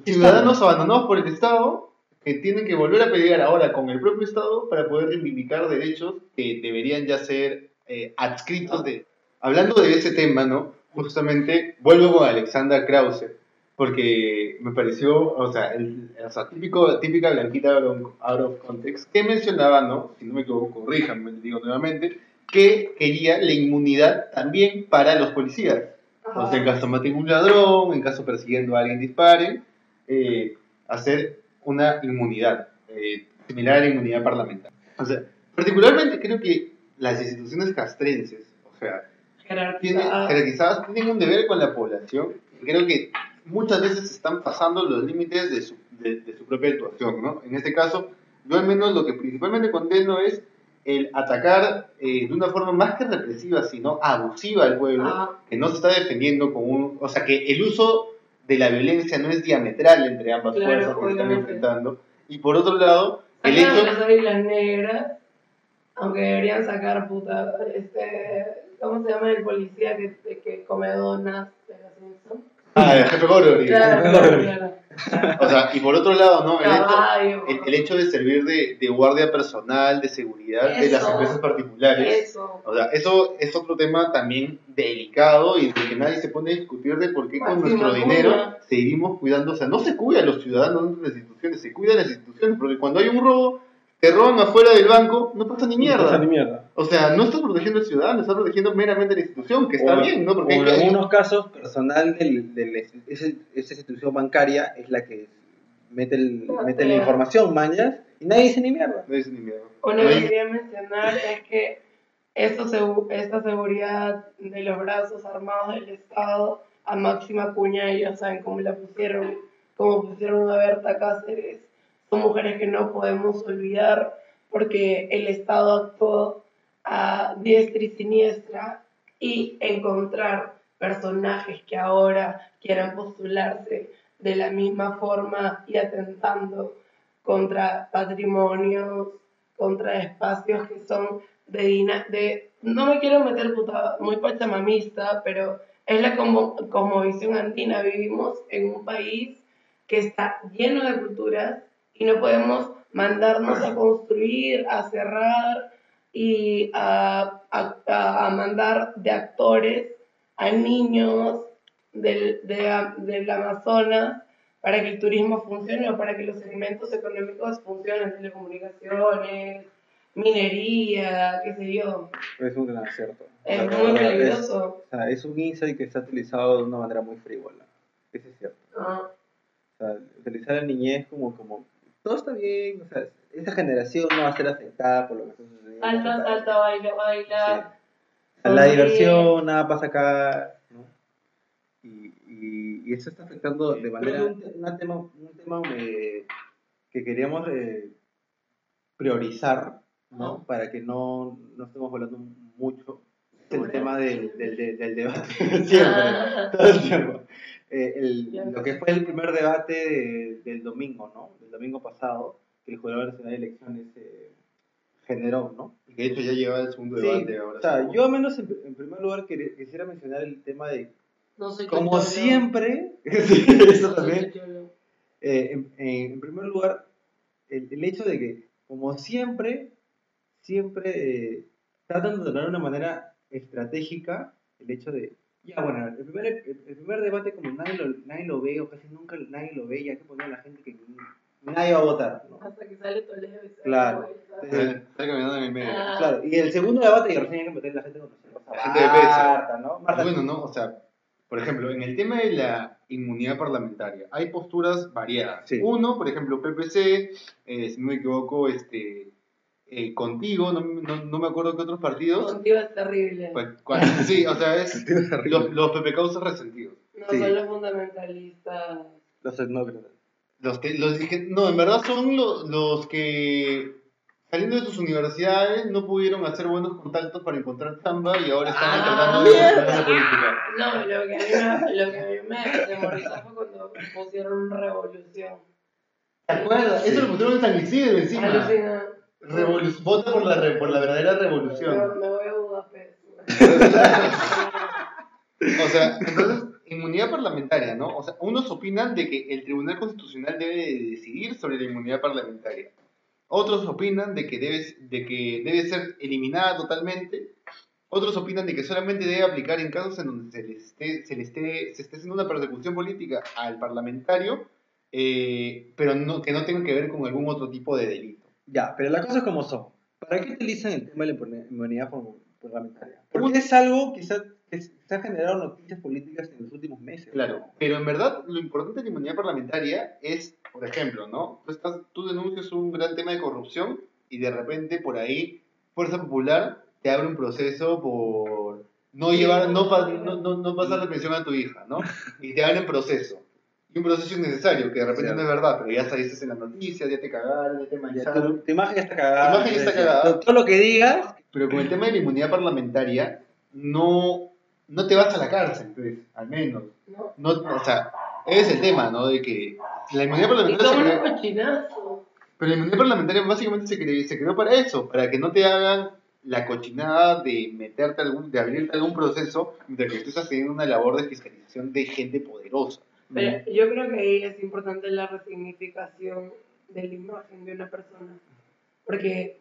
[SPEAKER 2] ciudadanos abandonados por el Estado que tienen que volver a pelear ahora con el propio Estado para poder reivindicar derechos que deberían ya ser eh, adscritos de... Hablando de ese tema, ¿no? Justamente vuelvo con Alexandra Krause, porque me pareció, o sea, el, o sea típico, típica blanquita out of- context, que mencionaba, ¿no? Si no me equivoco, corríjanme, digo nuevamente, que quería la inmunidad también para los policías. O sea, en caso maten un ladrón, en caso persiguiendo a alguien disparen, eh, hacer una inmunidad, eh, similar a la inmunidad parlamentaria. O sea, particularmente creo que las instituciones castrenses, o sea, tienen,
[SPEAKER 3] Jerarquizadas.
[SPEAKER 2] jerarquizadas, tienen un deber con la población creo que muchas veces están pasando los límites de su, de, de su propia actuación, ¿no? En este caso, yo al menos lo que principalmente condeno es el atacar eh, de una forma más que represiva, sino abusiva al pueblo,
[SPEAKER 3] Ah.
[SPEAKER 2] que no se está defendiendo con un... O sea, que el uso de la violencia no es diametral entre ambas
[SPEAKER 3] Claro,
[SPEAKER 2] fuerzas que están enfrentando. Y por otro lado, el hecho...
[SPEAKER 3] las águilas negras, aunque deberían sacar puta, este, ¿cómo se llama el policía que, que come donas de?
[SPEAKER 2] Ah, el jefe Gorgory.
[SPEAKER 3] Claro, claro.
[SPEAKER 2] O sea, y por otro lado, ¿no? El hecho,
[SPEAKER 3] Caballo.
[SPEAKER 2] el, el hecho de servir de, de guardia personal, de seguridad de las empresas particulares.
[SPEAKER 3] Eso.
[SPEAKER 2] O sea, eso es otro tema también delicado y del que nadie se pone a discutir de por qué con nuestro dinero
[SPEAKER 3] cuida.
[SPEAKER 2] seguimos cuidando. O sea, no se cuida a los ciudadanos de las instituciones, se cuida a las instituciones, porque cuando hay un robo, te roban afuera del banco, no pasa ni
[SPEAKER 5] No pasa
[SPEAKER 2] mierda.
[SPEAKER 5] ni mierda.
[SPEAKER 2] O sea, no estás protegiendo al ciudadano, estás protegiendo meramente a la institución, que está
[SPEAKER 5] O-
[SPEAKER 2] bien, ¿no? Porque
[SPEAKER 5] en
[SPEAKER 2] que-
[SPEAKER 5] algunos casos, personal de esa institución bancaria es la que mete, el,
[SPEAKER 3] No,
[SPEAKER 5] mete la información, mañas, y nadie dice ni mierda.
[SPEAKER 2] No dice ni No
[SPEAKER 3] lo que quería mencionar es que esto esta seguridad de los brazos armados del Estado a máxima cuña, ellos saben cómo la pusieron, cómo pusieron a Berta Cáceres. Son mujeres que no podemos olvidar porque el Estado actuó a diestra y siniestra y encontrar personajes que ahora quieran postularse de la misma forma y atentando contra patrimonios, contra espacios que son de, de no me quiero meter puta, muy pachamamista, pero es la como, visión andina. Vivimos en un país que está lleno de culturas y no podemos mandarnos a construir, a cerrar y a, a- a mandar de actores a niños del, de- del Amazonas para que el turismo funcione o para que los segmentos económicos funcionen, telecomunicaciones, minería, qué sé yo.
[SPEAKER 5] Es un gran acierto.
[SPEAKER 3] Es
[SPEAKER 5] La
[SPEAKER 3] muy
[SPEAKER 5] verdad,
[SPEAKER 3] peligroso.
[SPEAKER 5] o sea, es un insight que está utilizado de una manera muy frívola. Eso es cierto.
[SPEAKER 3] Ah,
[SPEAKER 5] O sea, utilizar la niñez como, como todo está bien, o sea, esa generación no va a ser afectada por lo que está sucediendo.
[SPEAKER 3] salta, salta, baila, baila.
[SPEAKER 5] Sí. A La diversión, nada pasa acá, ¿no? Y, y, y eso está afectando de manera... Un, tema, un tema eh, que queríamos eh, priorizar, ¿no? Para que no, no estemos hablando mucho. Es el tema del, del, del, del debate, siempre,
[SPEAKER 3] Ah,
[SPEAKER 5] todo el tiempo. Eh, el- lo que fue el primer debate de- del domingo, ¿no? Del domingo pasado, que el Jurado Nacional de Elecciones eh, generó, ¿no?
[SPEAKER 2] Y que de hecho ya lleva el segundo
[SPEAKER 5] Sí,
[SPEAKER 2] debate ahora.
[SPEAKER 5] o sea,
[SPEAKER 2] sí.
[SPEAKER 5] yo al menos en, en primer lugar quisiera mencionar el tema de,
[SPEAKER 3] no soy
[SPEAKER 5] como siempre, sí, eso también, eh, en, primer lugar, el, el hecho de que, como siempre, siempre eh, tratan de de una manera estratégica el hecho de, ya bueno, el primer, el, el primer debate como nadie lo, nadie lo ve o casi nunca nadie lo ve, ya hay que poner a la gente que nadie va a votar, ¿no?
[SPEAKER 3] Hasta que sale Toledo y da
[SPEAKER 5] Claro.
[SPEAKER 2] Está caminando en el medio.
[SPEAKER 3] Ah.
[SPEAKER 5] Claro, y el segundo debate, y recién hay que meter a la gente con
[SPEAKER 2] La gente de peso.
[SPEAKER 5] Marta, ¿no? Marta,
[SPEAKER 2] Bueno, ¿no? O sea, por ejemplo, en el tema de la inmunidad parlamentaria, hay posturas variadas.
[SPEAKER 5] Sí.
[SPEAKER 2] Uno, por ejemplo, PPC, eh, si no me equivoco, este, eh, contigo, no, no, no me acuerdo qué otros partidos.
[SPEAKER 3] Contigo es terrible.
[SPEAKER 2] Pues, cuál- sí, o sea, es los, los PPCausos resentidos.
[SPEAKER 3] No
[SPEAKER 5] sí.
[SPEAKER 3] son los fundamentalistas.
[SPEAKER 5] los etnócratas.
[SPEAKER 2] Los que, los dije, no, en verdad son lo- los que saliendo de sus universidades no pudieron hacer buenos contactos para encontrar chamba y ahora están
[SPEAKER 3] Ah,
[SPEAKER 2] tratando de la política.
[SPEAKER 3] No, lo que a mí me, lo que a mí me atemorizó fue cuando pusieron revolución.
[SPEAKER 2] ¿Te acuerdas? Eso lo pusieron en San Isidro encima.
[SPEAKER 3] Alucina.
[SPEAKER 2] Revolu- vota por la, re- por la verdadera revolución.
[SPEAKER 3] me voy a Budapest.
[SPEAKER 2] O sea, entonces, inmunidad parlamentaria, ¿no? O sea, unos opinan de que el Tribunal Constitucional debe de decidir sobre la inmunidad parlamentaria. Otros opinan de que debe, de que debe ser eliminada totalmente. Otros opinan de que solamente debe aplicar en casos en donde se le esté, se le esté, se esté haciendo una persecución política al parlamentario, eh, pero no, que no tenga que ver con algún otro tipo de delito.
[SPEAKER 5] Ya, pero las cosas como son. ¿Para qué utilizan el tema de la inmunidad parlamentaria? Porque es algo que se, ha, que se ha generado noticias políticas en los últimos meses.
[SPEAKER 2] Claro, pero en verdad lo importante de la inmunidad parlamentaria es, por ejemplo, ¿no? Tú, estás, tú denuncias un gran tema de corrupción y de repente por ahí Fuerza Popular te abre un proceso por no llevar, no, no, no, no pasar la pensión a tu hija, ¿no? Y te abren proceso. Un proceso innecesario, que de repente no es verdad, pero ya saliste en las noticias, ya te cagaron, ya te mancharon.
[SPEAKER 5] tu, tu imagen ya está cagada.
[SPEAKER 2] Tu imagen ya está cagada.
[SPEAKER 5] Todo, lo que digas,
[SPEAKER 2] Pero con el tema de la inmunidad parlamentaria, no, no te vas a la cárcel, pues, al menos.
[SPEAKER 3] ¿no?
[SPEAKER 2] No, o sea, ese es el tema, ¿no? De que la inmunidad parlamentaria se pero la inmunidad parlamentaria básicamente se creó, se creó para eso, para que no te hagan la cochinada de meterte algún, de abrirte algún proceso mientras que tú estás teniendo una labor de fiscalización de gente poderosa.
[SPEAKER 3] Pero yo creo que ahí es importante la resignificación de la imagen de una persona. Porque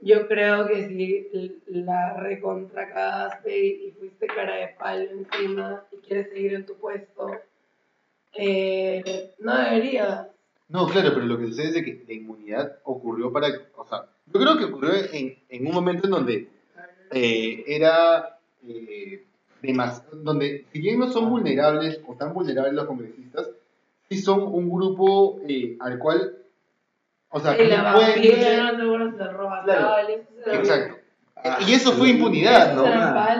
[SPEAKER 3] yo creo que si la recontracagaste y fuiste cara de palo encima y quieres seguir en tu puesto, eh, no deberías.
[SPEAKER 2] No, claro, pero lo que sucede es que la inmunidad ocurrió para, o sea, yo creo que ocurrió en, en un momento en donde eh, era eh, de más, donde si bien no son vulnerables o tan vulnerables los congresistas, sí son un grupo eh, al cual, o sea, que pueden exacto.
[SPEAKER 5] Ah,
[SPEAKER 2] y eso fue impunidad, ¿no?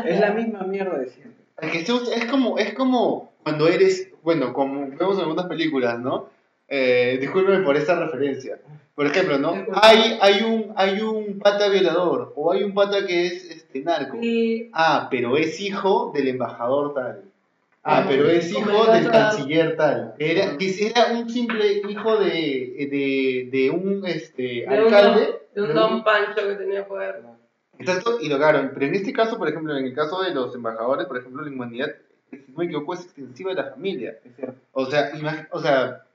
[SPEAKER 5] Es la misma mierda de siempre.
[SPEAKER 2] Es como, es como cuando eres, bueno, como vemos en algunas películas, ¿no? Eh, discúlpeme por esta referencia. Por ejemplo, ¿no? Hay, hay, un, hay un pata violador o hay un pata que es este, narco. Ah, pero es hijo del embajador tal. Ah,
[SPEAKER 3] Ah,
[SPEAKER 2] pero es hijo
[SPEAKER 3] el
[SPEAKER 2] del canciller tal. Era, que era un simple hijo de, de, de un este, alcalde.
[SPEAKER 3] de un don Pancho que tenía poder.
[SPEAKER 2] Exacto, y lograron. Pero en este caso, por ejemplo, en el caso de los embajadores, por ejemplo, la inmunidad, si no me equivoco, es extensiva de la familia. O sea, o sea,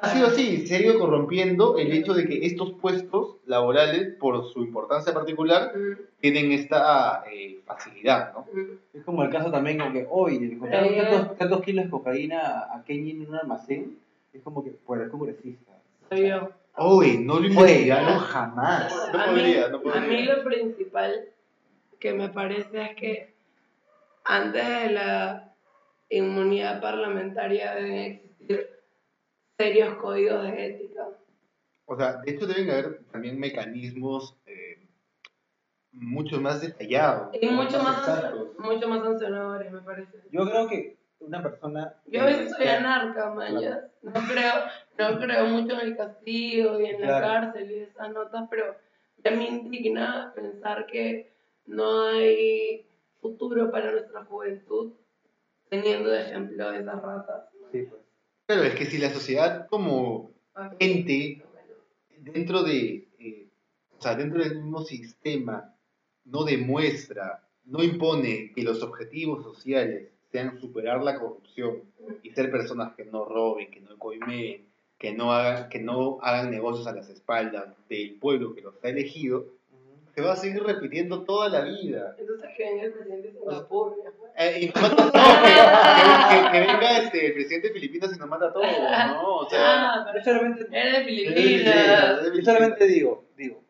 [SPEAKER 2] ha sido así, se ha ido corrompiendo el hecho de que estos puestos laborales, por su importancia particular,
[SPEAKER 3] Mm,
[SPEAKER 2] tienen esta eh, facilidad, ¿no?
[SPEAKER 5] Es como el caso también como que hoy le encontraron
[SPEAKER 3] Eh.
[SPEAKER 5] tantos, tantos kilos de cocaína a Kenny en un almacén. Es como que, pues, el congresista.
[SPEAKER 3] Soy yo.
[SPEAKER 2] Uy, no lo investigaron jamás. No
[SPEAKER 3] a, mí,
[SPEAKER 2] podría, no podría.
[SPEAKER 3] a mí lo principal que me parece es que antes de la inmunidad parlamentaria deben existir serios códigos de ética.
[SPEAKER 2] O sea, de hecho deben haber también mecanismos eh, mucho más detallados.
[SPEAKER 3] Y mucho más, mucho más sancionadores, me parece.
[SPEAKER 5] Yo creo que una persona.
[SPEAKER 3] Yo a veces soy anarca, mañas. No creo, no creo mucho en el castigo y en la cárcel y esas notas, pero ya me indigna pensar que no hay futuro para nuestra juventud teniendo de ejemplo esas ratas.
[SPEAKER 5] Sí, pues.
[SPEAKER 2] Claro, es que si la sociedad como ente dentro de, eh, o sea, dentro del mismo sistema no demuestra, no impone que los objetivos sociales sean superar la corrupción y ser personas que no roben, que no coimeen, que no hagan, que no hagan negocios a las espaldas del pueblo que los ha elegido, se va a seguir repitiendo toda la vida.
[SPEAKER 3] Entonces que venga el presidente de Singapur.
[SPEAKER 2] Eh, y no, no, que, que- que- que venga este, el presidente de Filipinas y nos mata a todos, ¿no? O sea,
[SPEAKER 3] Ah,
[SPEAKER 5] Yo
[SPEAKER 3] pero
[SPEAKER 5] solamente,
[SPEAKER 3] era de Filipinas.
[SPEAKER 5] yo solamente digo, digo,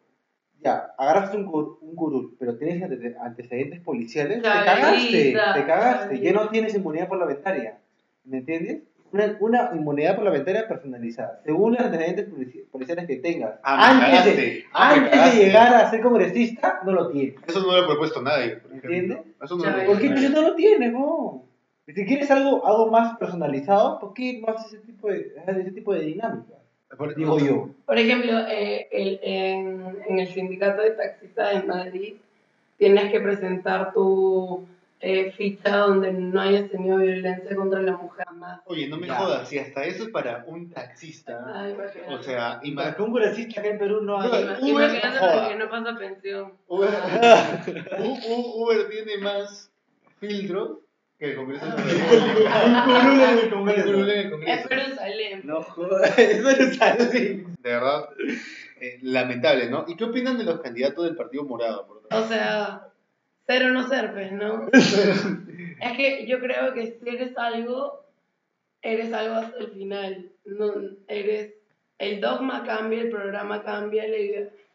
[SPEAKER 5] ya, agarraste un, un curul, pero tienes ante- antecedentes policiales, te cagaste, te cagaste, ya no tienes inmunidad parlamentaria, ¿me entiendes? Una, una inmunidad parlamentaria personalizada, según los antecedentes polici- policiales que tengas.
[SPEAKER 2] Ah,
[SPEAKER 5] antes de.
[SPEAKER 2] Ah,
[SPEAKER 5] antes de llegar a ser congresista, no lo tienes.
[SPEAKER 2] Eso no lo ha propuesto nadie. por.
[SPEAKER 5] ¿Entiendes?
[SPEAKER 2] Eso no
[SPEAKER 3] Ya
[SPEAKER 2] lo.
[SPEAKER 5] ¿Por qué
[SPEAKER 2] nadie.
[SPEAKER 5] no lo tienes, no? Si quieres algo, algo más personalizado, ¿por qué no haces ese tipo de, ese tipo de dinámica?
[SPEAKER 2] Por-
[SPEAKER 5] Digo yo.
[SPEAKER 3] Por ejemplo, eh, el- en, en el sindicato de taxistas de Madrid tienes que presentar tu eh, ficha donde no hayas tenido violencia contra la mujer más.
[SPEAKER 2] Oye, no me
[SPEAKER 5] Ya.
[SPEAKER 2] jodas, si hasta eso es para un taxista.
[SPEAKER 3] Ay, imagínate.
[SPEAKER 2] O sea,
[SPEAKER 5] Y para
[SPEAKER 2] ima-
[SPEAKER 5] que un congresista acá en Perú no haga...
[SPEAKER 2] Uber,
[SPEAKER 3] Imagínate
[SPEAKER 2] joda.
[SPEAKER 3] porque no pasa pensión.
[SPEAKER 2] Uber, U- Uber tiene más filtros que el Congreso.
[SPEAKER 5] Un curul en el
[SPEAKER 2] Un
[SPEAKER 5] Congreso.
[SPEAKER 2] curul en el
[SPEAKER 3] Es
[SPEAKER 2] Congreso.
[SPEAKER 3] Jerusalén.
[SPEAKER 5] No jodas, no sale.
[SPEAKER 2] De verdad, eh, lamentable, ¿no? ¿Y qué opinan de los candidatos del Partido Morado? por
[SPEAKER 3] O sea, ser o no ser, pues, ¿no? es que yo creo que si eres algo, eres algo hasta el final. No, eres, el dogma cambia, el programa cambia, la,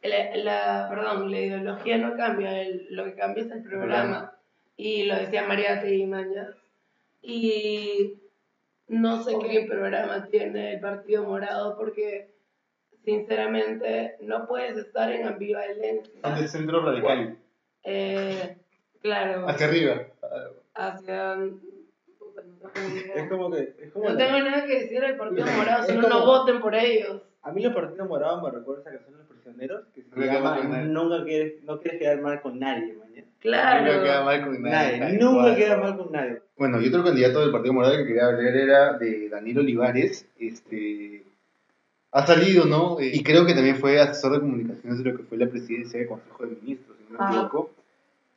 [SPEAKER 3] la, la- perdón, la ideología no cambia, el- lo que cambia es el programa. Y lo decía María Mañas. Y no sé qué programa tiene el Partido Morado porque, sinceramente, no puedes estar en ambivalencia.
[SPEAKER 2] Son de centro radical.
[SPEAKER 3] Eh, claro,
[SPEAKER 2] Hacia arriba.
[SPEAKER 3] hacia... no.
[SPEAKER 5] Es como que... Es como
[SPEAKER 3] No
[SPEAKER 5] la-
[SPEAKER 3] tengo nada que decir del Partido Morado, solo
[SPEAKER 5] como-
[SPEAKER 3] no voten por ellos.
[SPEAKER 5] A mí los partidos morados me recuerda esa canción de los prisioneros que se
[SPEAKER 2] Nunca
[SPEAKER 5] llama. Nunca quieres, no quieres quedar mal con nadie, mañana.
[SPEAKER 3] Claro.
[SPEAKER 2] Nunca queda mal con nadie.
[SPEAKER 5] Nunca
[SPEAKER 2] cual.
[SPEAKER 5] queda mal con nadie.
[SPEAKER 2] Bueno, y otro candidato del Partido Morado que quería hablar era de Daniel Olivares. Este, ha salido, ¿no? Eh, Y creo que también fue asesor de comunicaciones de lo que fue la presidencia del Consejo de Ministros, si no me equivoco.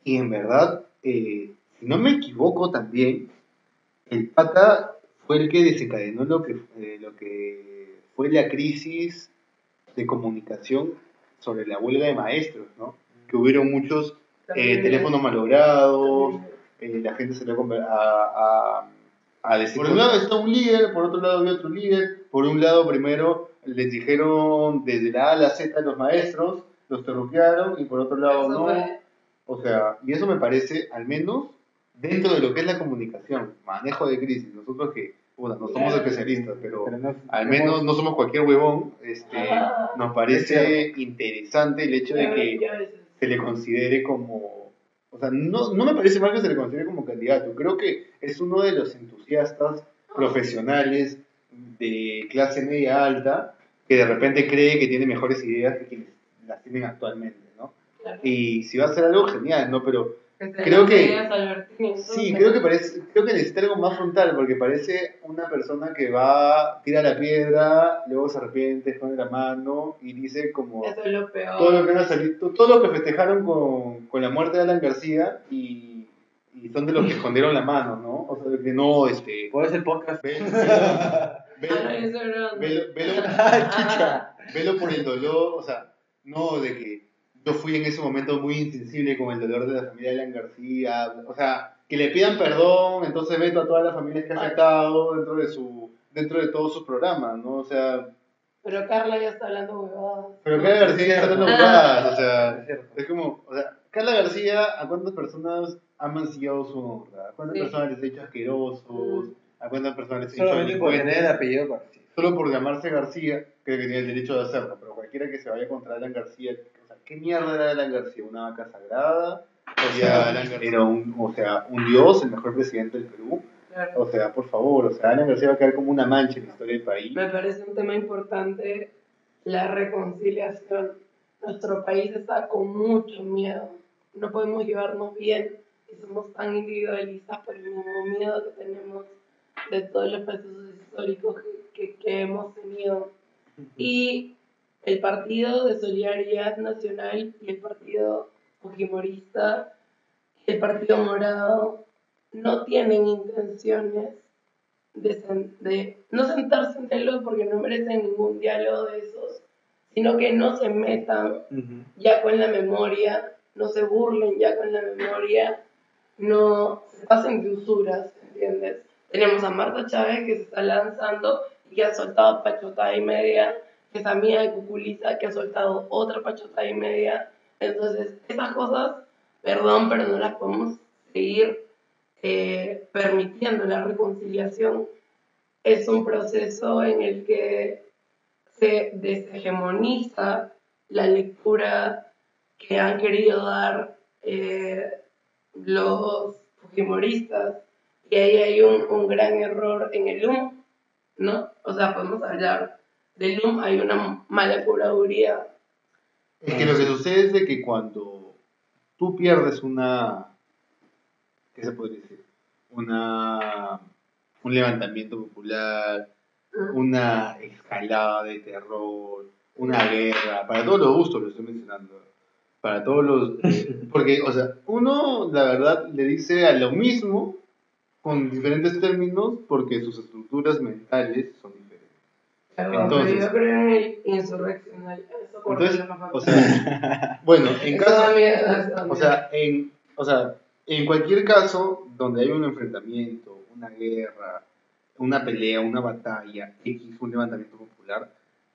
[SPEAKER 2] Y en verdad, eh, si no me equivoco también, el pata fue el que desencadenó lo que, eh, lo que fue la crisis de comunicación sobre la huelga de maestros, ¿no? Que hubieron muchos eh, teléfonos malogrados, eh, la gente se le a, a, a decir. Por un lado está un líder, por otro lado había otro líder. Por un lado, primero les dijeron desde la A a la Z a los maestros, los terruquearon, y por otro lado
[SPEAKER 3] Eso
[SPEAKER 2] no.
[SPEAKER 3] fue-
[SPEAKER 2] O sea, y eso me parece, al menos dentro de lo que es la comunicación, manejo de crisis. Nosotros que, bueno, no somos especialistas, pero
[SPEAKER 5] Pero no-
[SPEAKER 2] al menos no somos cualquier huevón. Este, nos parece interesante el hecho de que se le considere como... O sea, no, no me parece mal que se le considere como candidato. Creo que es uno de los entusiastas profesionales de clase media alta que de repente cree que tiene mejores ideas que quienes las tienen actualmente. Y si va a hacer algo, genial, ¿no? Pero creo que- sí, creo que parece, creo que necesita algo más frontal, porque parece una persona que va, tira la piedra, luego se arrepiente, pone la mano y dice como
[SPEAKER 3] Eso es lo peor.
[SPEAKER 2] todo lo que van a salir, to- todo lo que festejaron con, con la muerte de Alan García y, y son de los que escondieron la mano, ¿no? O sea, de que no, este,
[SPEAKER 5] ¿Cuál es el podcast?
[SPEAKER 3] no,
[SPEAKER 2] velo, velo, velo por el dolor, o sea, no de que yo fui en ese momento muy insensible con el dolor de la familia de Alan García, o sea, que le pidan perdón, entonces veto a todas las familias que ha afectado dentro de su dentro de todos sus programas, ¿no? O sea,
[SPEAKER 3] Pero Carla ya está hablando huevadas.
[SPEAKER 2] pero Carla García ya está dando
[SPEAKER 3] Ah.
[SPEAKER 2] huevadas, o sea,
[SPEAKER 5] Es
[SPEAKER 2] como, o sea, Carla García, ¿a cuántas personas ha mancillado su honra? ¿A cuántas
[SPEAKER 3] Sí.
[SPEAKER 2] personas les ha hecho asquerosos? ¿A cuántas personas les ha hecho
[SPEAKER 5] Solamente por tener el apellido García.
[SPEAKER 2] Solo por llamarse García, creo que tiene el derecho de hacerlo, pero cualquiera que se vaya contra Alan García, ¿qué mierda era Alan García? ¿Una vaca sagrada? O sea, Alan era un, o sea, un dios, el mejor presidente del Perú.
[SPEAKER 3] Claro.
[SPEAKER 2] O sea, por favor, o sea, Alan García va a quedar como una mancha en la historia del país.
[SPEAKER 3] Me parece un tema importante la reconciliación. Nuestro país está con mucho miedo. No podemos llevarnos bien y somos tan individualistas por el mismo miedo que tenemos de todos los procesos históricos que, que- que hemos tenido. Y el Partido de Solidaridad Nacional y el Partido Fujimorista el Partido Morado no tienen intenciones de no sentarse en diálogo porque no merecen ningún diálogo de esos, sino que no se metan ya con la memoria, no se burlen ya con la memoria, no se pasen de usuras, ¿entiendes? Tenemos a Marta Chávez que se está lanzando y que ha soltado pachotada y media, que es amiga de Cuculiza que ha soltado otra pachotada y media. Entonces, esas cosas, perdón, pero no las podemos seguir eh, permitiendo. La reconciliación es un proceso en el que se deshegemoniza la lectura que han querido dar eh, los fujimoristas y ahí hay un, un gran error en el LUM, ¿no? O sea, podemos hablar del LUM, hay una mala curaduría.
[SPEAKER 2] Es que lo que sucede es de que cuando tú pierdes una, ¿qué se puede decir? Una, un levantamiento popular, una escalada de terror, una guerra, para todos los gustos lo estoy mencionando, para todos los... eh, porque, o sea, uno, la verdad, le dice a lo mismo con diferentes términos porque sus estructuras mentales son Entonces-
[SPEAKER 3] yo creo en el insurreccional.
[SPEAKER 2] Entonces, o sea, bueno, en caso... O sea, en, o sea, en cualquier caso donde hay un enfrentamiento, una guerra, una pelea, una batalla, X, un levantamiento popular,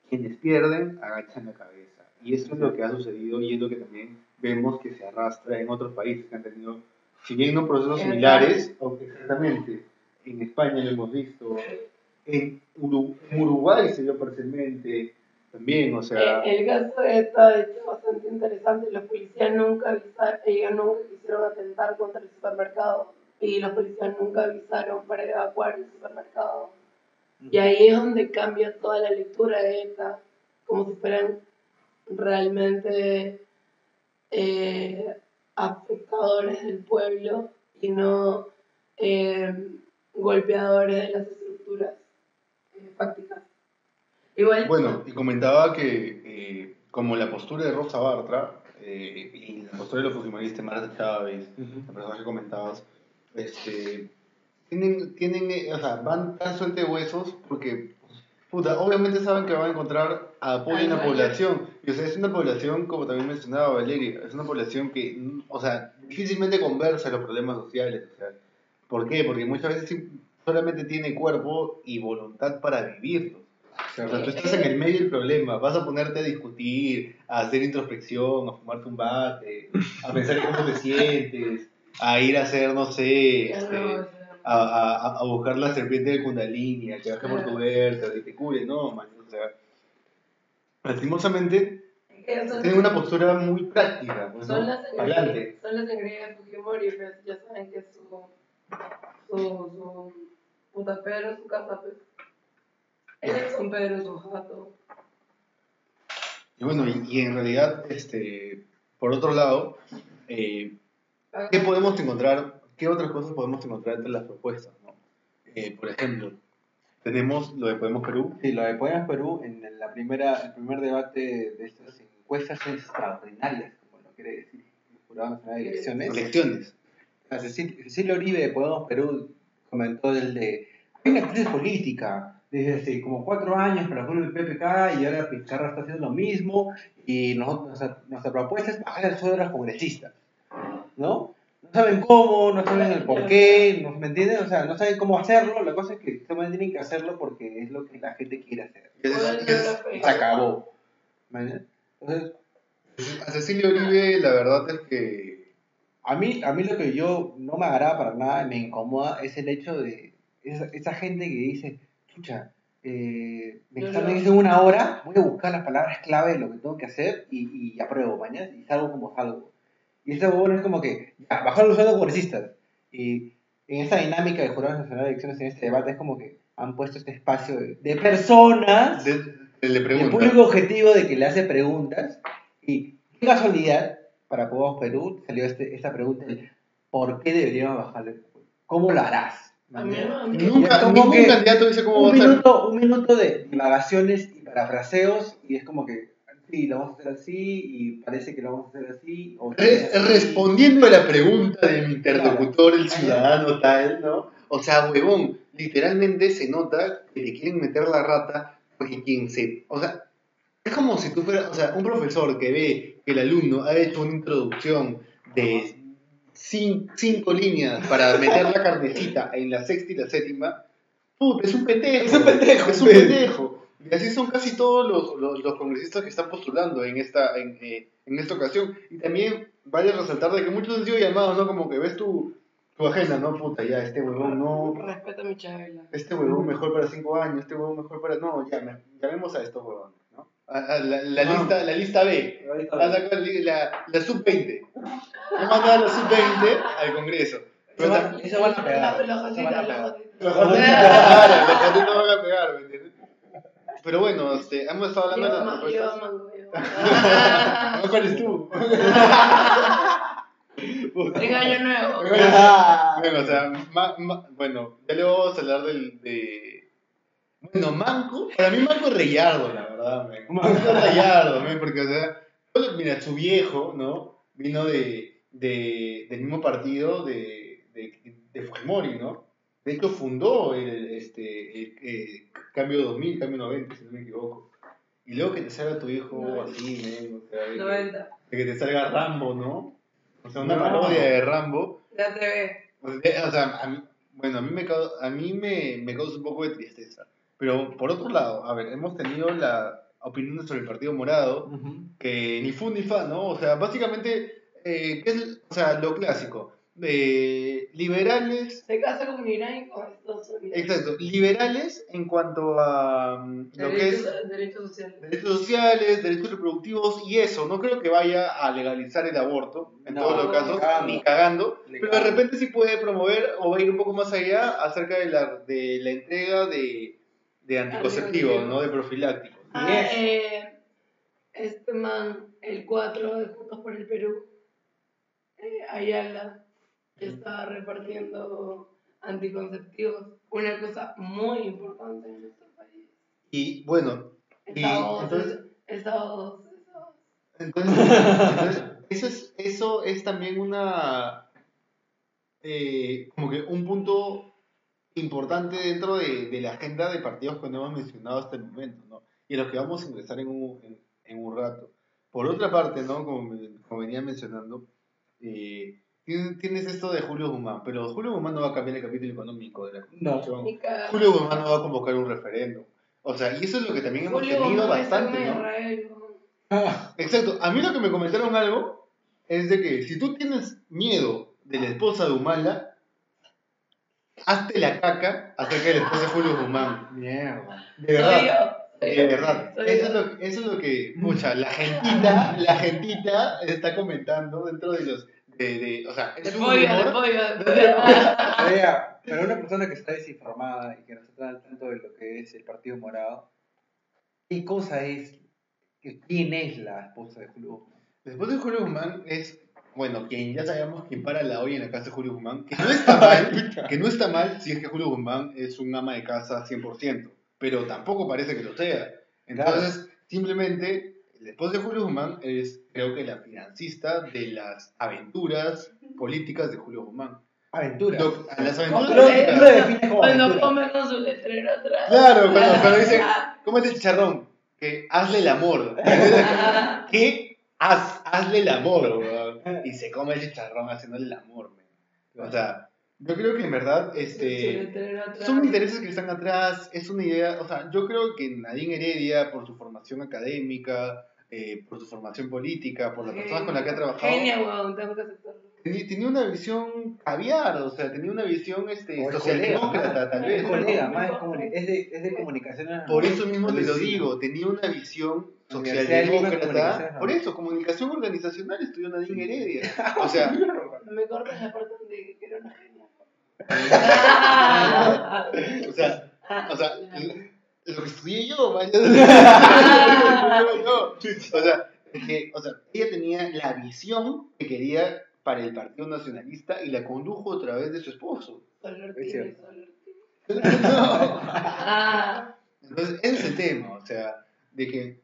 [SPEAKER 2] quienes pierden agachan la cabeza. Y eso es lo que ha sucedido y es lo que también vemos que se arrastra en otros países que han tenido, si bien no procesos similares, exactamente, en España lo hemos visto, en, Uru- en Uruguay se dio parcialmente también, o sea...
[SPEAKER 3] Eh, el caso de ETA de hecho, es bastante interesante. Los policías nunca avisaron, ellos nunca quisieron atentar contra el supermercado y los policías nunca avisaron para evacuar el supermercado. Y ahí es donde cambia toda la lectura de ETA, como si fueran realmente eh, afectadores del pueblo y no eh, golpeadores de las estructuras Igual,
[SPEAKER 2] Bueno, y comentaba que eh, como la postura de Rosa Bartra eh, y la postura de los fujimoristas, Marta Chávez, la persona que comentabas, este, tienen, tienen, eh, o sea, van tan suelta de huesos porque, puta, obviamente saben que van a encontrar apoyo en la población. Y, o sea, es una población, como también mencionaba Valeria, es una población que, o sea, difícilmente conversa los problemas sociales. O sea, ¿Por qué? Porque muchas veces solamente tiene cuerpo y voluntad para vivirlos. O sea, tú estás en el medio del problema, vas a ponerte a discutir, a hacer introspección, a fumarte un bate, a pensar en cómo te sientes, a ir a hacer, no sé, este, a, a, a buscar la serpiente de Kundalini, a que baje por tu vértebra, que te cure, no, man, o sea, lastimosamente
[SPEAKER 3] son-
[SPEAKER 2] tienen una postura muy práctica, pues,
[SPEAKER 3] son
[SPEAKER 2] ¿no?
[SPEAKER 3] las
[SPEAKER 2] Adelante.
[SPEAKER 3] son las de Fujimori, pues ya saben que su, su, su puta Pedro su casa, pues. Él es un Pedro Sujato.
[SPEAKER 2] Y bueno, y, y en realidad, este, por otro lado, eh, ¿qué podemos encontrar? ¿Qué otras cosas podemos encontrar entre las propuestas? ¿no? Eh, por ejemplo, tenemos lo de Podemos Perú.
[SPEAKER 5] Sí, lo de Podemos Perú, en la primera, el primer debate de estas encuestas extraordinarias, como lo quiere decir el Jurado Nacional de Elecciones.
[SPEAKER 2] Elecciones.
[SPEAKER 5] Cecilia Uribe de Podemos Perú comentó el de hay una crisis política desde hace como cuatro años para con el PPK y ahora Pizarra está haciendo lo mismo y nosotros, nuestra, nuestra propuesta es bajar el sueldo de los congresistas ¿no? no saben cómo, no saben el por qué no, ¿me entienden? o sea, no saben cómo hacerlo la cosa es que solamente tienen que hacerlo porque es lo que la gente quiere hacer se acabó entonces
[SPEAKER 2] a Cecilia Uribe, la verdad es que
[SPEAKER 5] A mí, a mí lo que yo no me agrada para nada, me incomoda, es el hecho de esa, esa gente que dice, chucha, eh,
[SPEAKER 3] Yo
[SPEAKER 5] examen es en una hora, voy a buscar las palabras clave de lo que tengo que hacer y, y apruebo mañana y salgo como salgo. Y ese huevón es como que, ya, bajar los sueldos congresistas. Y en esa dinámica de Jurado Nacional de Elecciones, en este debate, es como que han puesto este espacio de, de personas
[SPEAKER 2] de- de-
[SPEAKER 5] el público objetivo de que le hace preguntas y qué casualidad para Podemos Perú salió este, esta pregunta de ¿por qué deberíamos bajarle? ¿Cómo lo harás?
[SPEAKER 2] Nunca, ningún
[SPEAKER 5] que
[SPEAKER 2] candidato dice cómo
[SPEAKER 5] Un minuto, un minuto de divagaciones y parafraseos y es como que sí, lo vamos a hacer así y parece que lo vamos a hacer así. O
[SPEAKER 2] Re- respondiendo a la pregunta de mi interlocutor, el ciudadano tal, ¿no? O sea, huevón, literalmente se nota que te quieren meter la rata porque quien se... O sea, es como si tú fueras, o sea, un profesor que ve que el alumno ha hecho una introducción de cin- cinco líneas para meter la carnecita en la sexta y la séptima, puta, es un pendejo.
[SPEAKER 5] Es un pendejo,
[SPEAKER 2] Es un pendejo. Y así son casi todos los, los, los congresistas que están postulando en esta, en, eh, en esta ocasión. Y también vale resaltar de que muchos han sido llamados, ¿no? Como que ves tu, tu agenda, ¿no? Puta, ya, este huevón no...
[SPEAKER 3] Respeta mi chabela.
[SPEAKER 2] Este huevón mejor para cinco años, este huevón mejor para... No, ya, me- llamemos a estos huevones, la, la
[SPEAKER 5] Ah.
[SPEAKER 2] lista, la lista B. La, la, la sub-20. Me mandaba la sub-20 al Congreso. Pero
[SPEAKER 5] Eso
[SPEAKER 2] tam-
[SPEAKER 5] van- eso van a pegar. Eso van a pegar.
[SPEAKER 2] Los los van a pegar, ¿me entiendes? Pero bueno, este, hemos estado hablando de
[SPEAKER 3] Yo
[SPEAKER 2] las propuestas. ¿No? ¿Cuál es tú?
[SPEAKER 3] En año nuevo.
[SPEAKER 2] Bueno, o sea, ma- ma- bueno, ya le vamos a hablar del, de... Bueno, Manco, para mí Manco es Reyardo, la verdad, men. Manco es Reyardo, men, porque, o sea, mira, su viejo, ¿no? Vino de, de, del mismo partido de, de, de Fujimori, ¿no? De hecho, fundó el, este, el, eh, Cambio 2000, Cambio 90, si no me equivoco. Y luego que te salga tu hijo
[SPEAKER 3] No.
[SPEAKER 2] así, men, o sea, de que,
[SPEAKER 3] 90.
[SPEAKER 2] de que te salga Rambo, ¿no? O sea, una
[SPEAKER 5] No.
[SPEAKER 2] parodia de Rambo.
[SPEAKER 3] Ya te ve.
[SPEAKER 2] O sea, a mí, bueno, a mí, me, a mí me, me causa un poco de tristeza. Pero por otro lado, a ver, hemos tenido la opinión sobre el Partido Morado,
[SPEAKER 5] Ujú.
[SPEAKER 2] que ni fu ni fa, ¿no? O sea, básicamente, eh, ¿qué es o sea, lo clásico? Eh, liberales,
[SPEAKER 3] Se casa con Irán y con Estados Unidos.
[SPEAKER 2] exacto, liberales en cuanto a mm, lo que es
[SPEAKER 3] Derechos, sociales.
[SPEAKER 2] derechos sociales, derechos reproductivos y eso. No creo que vaya a legalizar el aborto en
[SPEAKER 5] No,
[SPEAKER 2] todos los
[SPEAKER 5] ni
[SPEAKER 2] casos,
[SPEAKER 5] cagando.
[SPEAKER 2] ni cagando.
[SPEAKER 5] Ni
[SPEAKER 2] Pero de repente sí puede promover o va a ir un poco más allá acerca de la, de la entrega de, de anticonceptivos. ¿no? De profilácticos.
[SPEAKER 3] Ah, eh, este man, el 4 de Juntos por el Perú, eh, Ayala, está repartiendo anticonceptivos. Una cosa muy importante en nuestro país.
[SPEAKER 2] Y bueno, y entonces,
[SPEAKER 3] Estados, Estados.
[SPEAKER 2] entonces, entonces, eso, es, eso es también una, eh, como que un punto importante dentro de, de la agenda de partidos que no hemos mencionado hasta el momento, ¿no? Y en los que vamos a ingresar en un, en, en un rato. Por otra parte, ¿no? Como, como venía mencionando, eh, tienes, esto de Julio Guzmán, pero Julio Guzmán no va a cambiar el capítulo económico de la Constitución.
[SPEAKER 3] Cagando.
[SPEAKER 2] Julio Guzmán no va a convocar un referéndum. O sea, y eso es lo que también hemos
[SPEAKER 3] Julio
[SPEAKER 2] tenido
[SPEAKER 3] Guzmán
[SPEAKER 2] bastante, ¿no?
[SPEAKER 3] ¿no?
[SPEAKER 5] Ah,
[SPEAKER 2] Exacto. A mí lo que me comentaron algo es de que si tú tienes miedo de la esposa de Humala, hazte la caca acerca de la esposa de Julio Guzmán.
[SPEAKER 5] Mierda.
[SPEAKER 2] De
[SPEAKER 3] Soy
[SPEAKER 2] verdad. De verdad.
[SPEAKER 3] soy
[SPEAKER 2] Eso
[SPEAKER 3] yo.
[SPEAKER 2] es, lo, eso es lo que, mucha, la gentita, la gentita está comentando dentro de los, de, de o sea,
[SPEAKER 3] De
[SPEAKER 2] es un
[SPEAKER 3] pollo.
[SPEAKER 5] Oiga, Para una persona que está desinformada y que no está al tanto de lo que es el Partido Morado, ¿qué cosa es, quién es la esposa de Julio Guzmán?
[SPEAKER 2] Después de Julio Guzmán es, bueno, quien ya sabemos quién para la olla en la casa de Julio Guzmán, que no está mal, que no está mal si es que Julio Guzmán es un ama de casa 100%, pero tampoco parece que lo sea. Entonces, simplemente, el esposo de Julio Guzmán es, creo que, la financista de las aventuras políticas de Julio Guzmán.
[SPEAKER 5] Aventura.
[SPEAKER 2] Lo- a las
[SPEAKER 5] ¿Cómo
[SPEAKER 2] aventuras
[SPEAKER 5] lo-
[SPEAKER 3] Cuando come con su letrero atrás.
[SPEAKER 2] Claro, cuando, cuando dicen,
[SPEAKER 3] Ah,
[SPEAKER 2] ¿cómo es el chicharrón? Que hazle el amor. ¿Qué? Haz, hazle el amor. Y se come el chicharrón haciéndole el amor, man. O sea, yo creo que en verdad, este, son intereses que están atrás, es una idea, o sea, yo creo que Nadine Heredia, por su formación académica, eh, por su formación política, por las personas con las que ha trabajado,
[SPEAKER 3] Genia, weón, tengo que aceptarlo.
[SPEAKER 2] Tenía, tenía una visión caviar, o sea, tenía una visión este,
[SPEAKER 5] O
[SPEAKER 2] socialdemócrata, tal vez.
[SPEAKER 5] colega,
[SPEAKER 2] ¿no?
[SPEAKER 5] más es, de, es de comunicaciones.
[SPEAKER 2] Por eso mismo te lo digo, tenía una visión socialdemócrata. Por eso, comunicación organizacional estudió Nadine Heredia. O sea,
[SPEAKER 3] Me cortas la parte donde que era una genia.
[SPEAKER 2] o sea, o sea, lo que estudié yo, man. No, O sea, que, o sea, ella tenía la visión que quería para el Partido Nacionalista y la condujo a través de su esposo.
[SPEAKER 3] Tigre.
[SPEAKER 2] No.
[SPEAKER 3] Ah,
[SPEAKER 2] Entonces, ese es el tema, o sea, de que.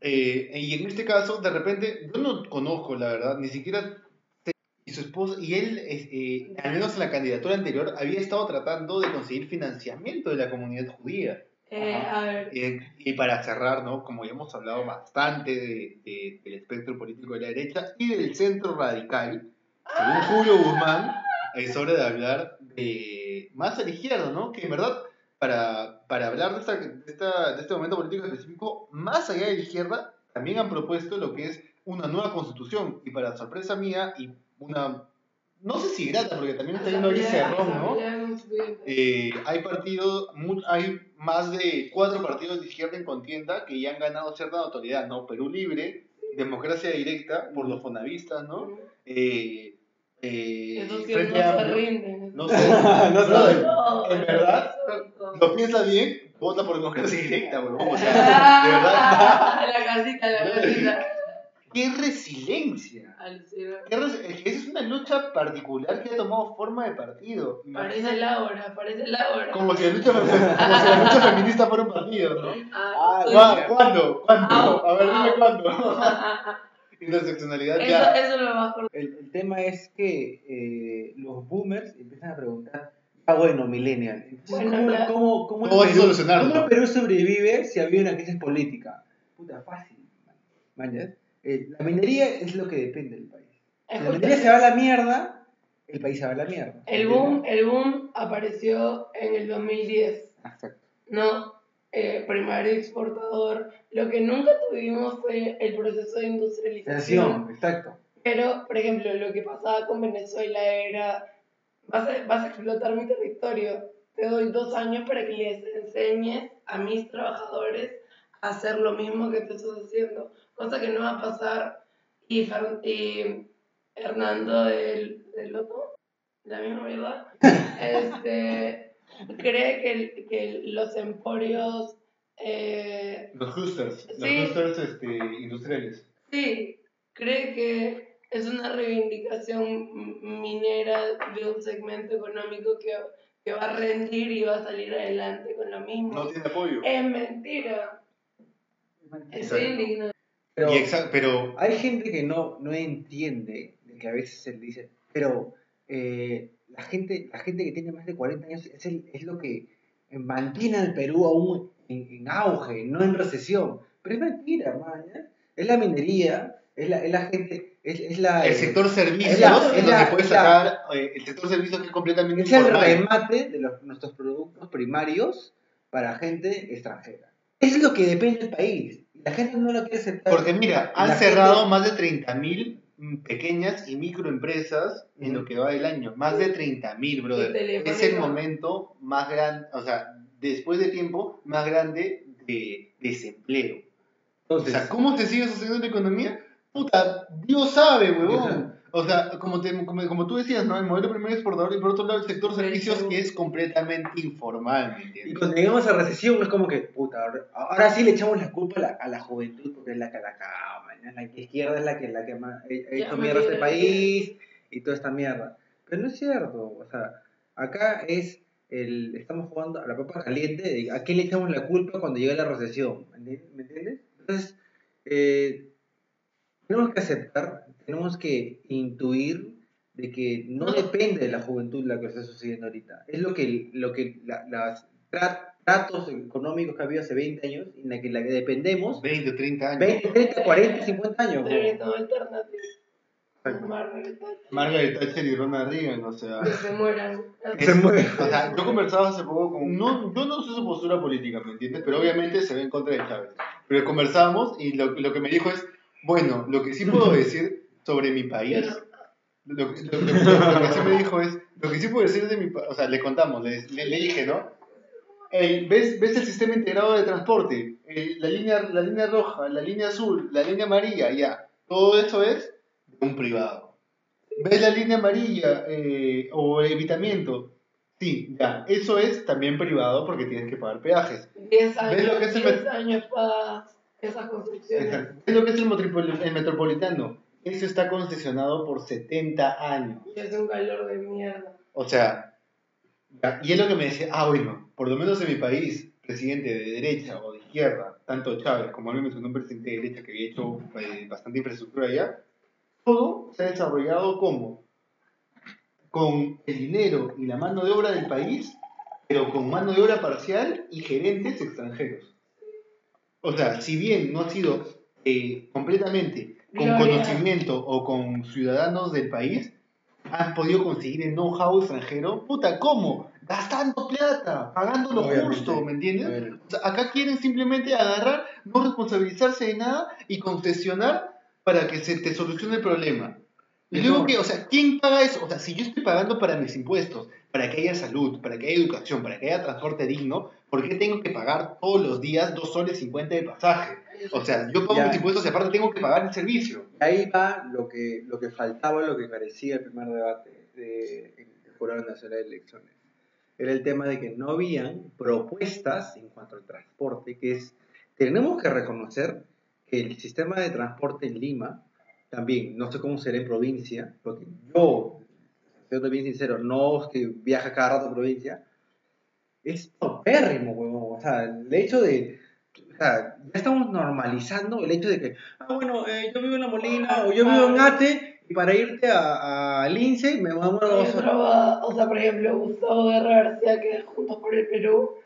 [SPEAKER 2] eh, y en este caso, de repente, yo no conozco, la verdad, ni siquiera. Y su esposa, y él, eh, al menos en la candidatura anterior, había estado tratando de conseguir financiamiento de la comunidad judía.
[SPEAKER 3] Eh, a ver.
[SPEAKER 2] Y para cerrar, ¿no? Como ya hemos hablado bastante de- de- del espectro político de la derecha y del centro radical, según Julio Guzmán, es hora de hablar de más a la izquierda, ¿no? Que en verdad, para, para hablar de, esta, de, esta- de este momento político específico, más allá de la izquierda, también han propuesto lo que es una nueva constitución. Y para sorpresa mía, y una, no sé si grata, porque también está yendo ahí cerrón, ¿no? Eh, hay partidos, mu- hay más de cuatro partidos de izquierda en contienda que ya han ganado cierta notoriedad, ¿no? Perú Libre, Democracia Directa, por los fonavistas, ¿no? Eh, eh, Frente
[SPEAKER 3] no rinden.
[SPEAKER 2] No sé,
[SPEAKER 5] No
[SPEAKER 3] No,
[SPEAKER 2] en verdad,
[SPEAKER 3] no.
[SPEAKER 2] lo piensas bien, vota por Democracia Directa, huevón. O sea, de verdad,
[SPEAKER 3] La casita, la casita.
[SPEAKER 2] Qué resiliencia. Qué res- es que esa es una lucha particular que ha tomado forma de partido.
[SPEAKER 3] Parece Laura, parece Laura.
[SPEAKER 2] Como si la lucha, como si la lucha feminista fuera un partido, ¿no?
[SPEAKER 3] Ah,
[SPEAKER 5] Ah,
[SPEAKER 2] ¿Cuá- ¿Cuándo? ¿Cuándo? A ver, dime cuándo. Interseccionalidad
[SPEAKER 3] Eso,
[SPEAKER 2] ya.
[SPEAKER 3] eso lo más corto.
[SPEAKER 5] El, el tema es que eh, los boomers empiezan a preguntar, ah, bueno, millennial, entonces,
[SPEAKER 3] Bueno,
[SPEAKER 5] ¿cómo, cómo, cómo,
[SPEAKER 2] ¿Cómo
[SPEAKER 5] el Perú,
[SPEAKER 2] solucionarlo?
[SPEAKER 5] cómo el Perú sobrevive si había una crisis política? Puta, fácil. man. Eh, la minería es lo que depende del país. Si la minería se va a la mierda, el país se va a la mierda.
[SPEAKER 3] El boom, el boom apareció en el 2010,
[SPEAKER 5] Exacto.
[SPEAKER 3] ¿no? Eh, primario exportador. Lo que nunca tuvimos fue el proceso de industrialización.
[SPEAKER 5] Exacto.
[SPEAKER 3] Pero, por ejemplo, lo que pasaba con Venezuela era, vas a, vas a explotar mi territorio, te doy dos años para que les enseñes a mis trabajadores a hacer lo mismo que tú estás haciendo, cosa que no va a pasar. Y, Fer- y Hernando del, del Loto, la misma verdad, este, cree que, que los emporios... eh,
[SPEAKER 2] Los clusters, los
[SPEAKER 3] Sí.
[SPEAKER 2] clusters este, industriales.
[SPEAKER 3] Sí, cree que es una reivindicación minera de un segmento económico que, que va a rendir y va a salir adelante con lo mismo.
[SPEAKER 2] No tiene apoyo.
[SPEAKER 3] Es mentira. Estoy
[SPEAKER 2] Exacto.
[SPEAKER 3] indignada.
[SPEAKER 5] Pero
[SPEAKER 2] pero
[SPEAKER 5] hay gente que no, no entiende, de que a veces se le dice, pero eh, la, gente, la gente que tiene más de 40 años es, el- es lo que mantiene al Perú aún en, en auge, no en recesión. Pero es mentira, man. ¿ya? Es la minería, es la, es la gente, es, es la...
[SPEAKER 2] el
[SPEAKER 5] eh,
[SPEAKER 2] sector servicios
[SPEAKER 5] es
[SPEAKER 2] es donde sacar eh, el sector servicios que es completamente
[SPEAKER 5] es el
[SPEAKER 2] informal.
[SPEAKER 5] remate de los- nuestros productos primarios para gente extranjera. Es lo que depende del país. La gente no lo quiere aceptar.
[SPEAKER 2] Porque mira, han
[SPEAKER 5] La
[SPEAKER 2] cerrado
[SPEAKER 5] gente-
[SPEAKER 2] más de 30.000 mm, pequeñas y microempresas en lo que va del año. Más de 30.000, brother. Es el momento más grande, o sea, después de tiempo, más grande de desempleo. O
[SPEAKER 5] Entonces,
[SPEAKER 2] sea, ¿cómo se sigue sosteniendo la economía? Puta, Dios sabe, huevón. O sea, como, te- como, como tú decías, ¿no? El modelo primario exportador y por otro lado el sector servicios que es completamente informal, ¿me
[SPEAKER 5] Y
[SPEAKER 2] entiendes?
[SPEAKER 5] cuando llegamos a recesión es como que, puta, ahora, ahora sí le echamos la culpa a la, a la juventud porque es la que la mañana. La izquierda es la que, la que más, ha ha hecho mierda a este país y toda esta mierda. Pero no es cierto, o sea, acá es el, estamos jugando a la papa caliente de a quién le echamos la culpa cuando llega la recesión, ¿me enti- ¿me entiendes? Entonces, eh, tenemos que aceptar, tenemos que intuir de que no depende de la juventud la que está sucediendo ahorita. Es lo que, lo que la- las tra- tratos económicos que ha habido hace 20 años, en la que, la que dependemos,
[SPEAKER 2] 20 o 30 años.
[SPEAKER 5] 20, 30, 40, 50 años.
[SPEAKER 3] Margaret Thatcher.
[SPEAKER 2] Margaret Thatcher y Ronald Reagan, o sea...
[SPEAKER 3] Que se mueran.
[SPEAKER 5] Se mueve.
[SPEAKER 2] O sea, yo conversaba hace poco con... No, yo no sé su postura política, ¿me entiendes? Pero obviamente se ve en contra de Chávez. Pero conversamos y lo, lo que me dijo es, bueno, lo que sí puedo decir sobre mi país... Lo, lo- lo- lo- lo que sí me dijo es, lo que sí puedo decir de mi país... O sea, le contamos, le, le- le dije, ¿no? El- ¿ves, ¿Ves el sistema integrado de transporte? El- la, línea, la línea roja, la línea azul, la línea amarilla, ya. Todo eso es de un privado. ¿Ves la línea amarilla eh, o evitamiento? Sí, ya. Eso es también privado porque tienes que pagar peajes.
[SPEAKER 3] 10
[SPEAKER 2] ¿Ves lo
[SPEAKER 3] años,
[SPEAKER 2] que es el
[SPEAKER 3] 10
[SPEAKER 2] met-
[SPEAKER 3] años para esas construcciones.
[SPEAKER 2] ¿Ves lo que es el metropolitano? Eso está concesionado por 70 años.
[SPEAKER 3] Y es un calor de mierda.
[SPEAKER 2] O sea, y es lo que me decía, ah, bueno, por lo menos en mi país, presidente de derecha o de izquierda, tanto Chávez como él me mencionó un presidente de derecha que había hecho eh, bastante infraestructura allá, todo se ha desarrollado como con el dinero y la mano de obra del país, pero con mano de obra parcial y gerentes extranjeros. O sea, si bien no ha sido eh, completamente con conocimiento o con ciudadanos del país, han podido conseguir el know-how extranjero. Puta, ¿cómo? Gastando plata, pagando lo justo, ¿me entiendes?
[SPEAKER 5] Obviamente.
[SPEAKER 2] O sea, acá quieren simplemente agarrar, no responsabilizarse de nada y concesionar para que se te solucione el problema. Y luego que, o sea, ¿quién paga eso? O sea, si yo estoy pagando para mis impuestos, para que haya salud, para que haya educación, para que haya transporte digno, ¿por qué tengo que pagar todos los días 2 soles 50 de pasaje? O sea, yo pago
[SPEAKER 5] Ya.
[SPEAKER 2] mis impuestos y aparte tengo que pagar el servicio.
[SPEAKER 5] Ahí va lo que, lo que faltaba, lo que carecía el primer debate del Jurado Nacional de Elecciones. Era el tema de que no habían propuestas en cuanto al transporte, que es, tenemos que reconocer que el sistema de transporte en Lima, también, no sé cómo será en provincia, porque yo, siendo bien sincero, no es que viaja cada rato a provincia, es paupérrimo, huevón. O sea, el hecho de. O sea, ya estamos normalizando el hecho de que, ah, bueno, eh, yo vivo en La Molina o yo vivo en Ate y para irte a, a Lince me voy a
[SPEAKER 3] Hay
[SPEAKER 5] dos horas.
[SPEAKER 3] o sea, por ejemplo, Gustavo Guerra García, que es Juntos por el Perú,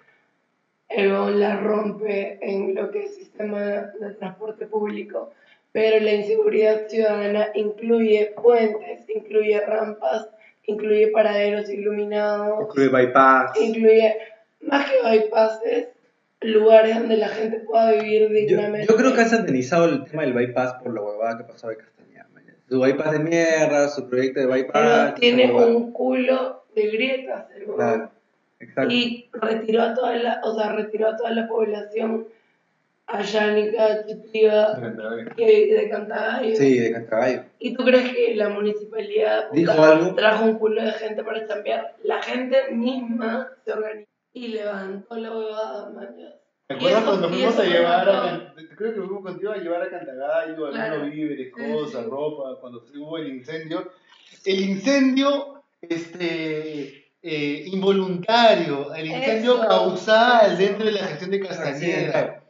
[SPEAKER 3] el la rompe en lo que es sistema de transporte público, pero la inseguridad ciudadana incluye puentes, incluye rampas, incluye paraderos iluminados,
[SPEAKER 5] Incluye bypass.
[SPEAKER 3] incluye, más que bypasses, lugares donde la gente pueda vivir
[SPEAKER 5] Yo,
[SPEAKER 3] dignamente.
[SPEAKER 5] yo creo que han satanizado el tema del bypass por la huevada que pasó de Castañeda. Su bypass de mierda, su proyecto de bypass.
[SPEAKER 3] Pero tiene un culo de grietas, el.
[SPEAKER 5] Claro, exacto.
[SPEAKER 3] y retiró a toda la, o sea, retiró a toda la población ayánica, chitiva, que de Cantagallo.
[SPEAKER 5] Sí, de Cantagallo.
[SPEAKER 3] ¿Y tú crees que la municipalidad puta,
[SPEAKER 5] ¿Dijo algo?
[SPEAKER 3] trajo un culo de gente para chambear? La gente misma se organizó y levantó la huevada, mañana.
[SPEAKER 2] ¿Te acuerdas cuando fuimos a llevar a, creo que fuimos contigo a llevar a Cantagallo,
[SPEAKER 3] Claro.
[SPEAKER 2] algunos víveres, cosas,
[SPEAKER 3] sí.
[SPEAKER 2] ropa, cuando hubo el incendio? El incendio, este, eh, involuntario, el incendio
[SPEAKER 3] Eso.
[SPEAKER 2] causal dentro de la gestión de Castañeda.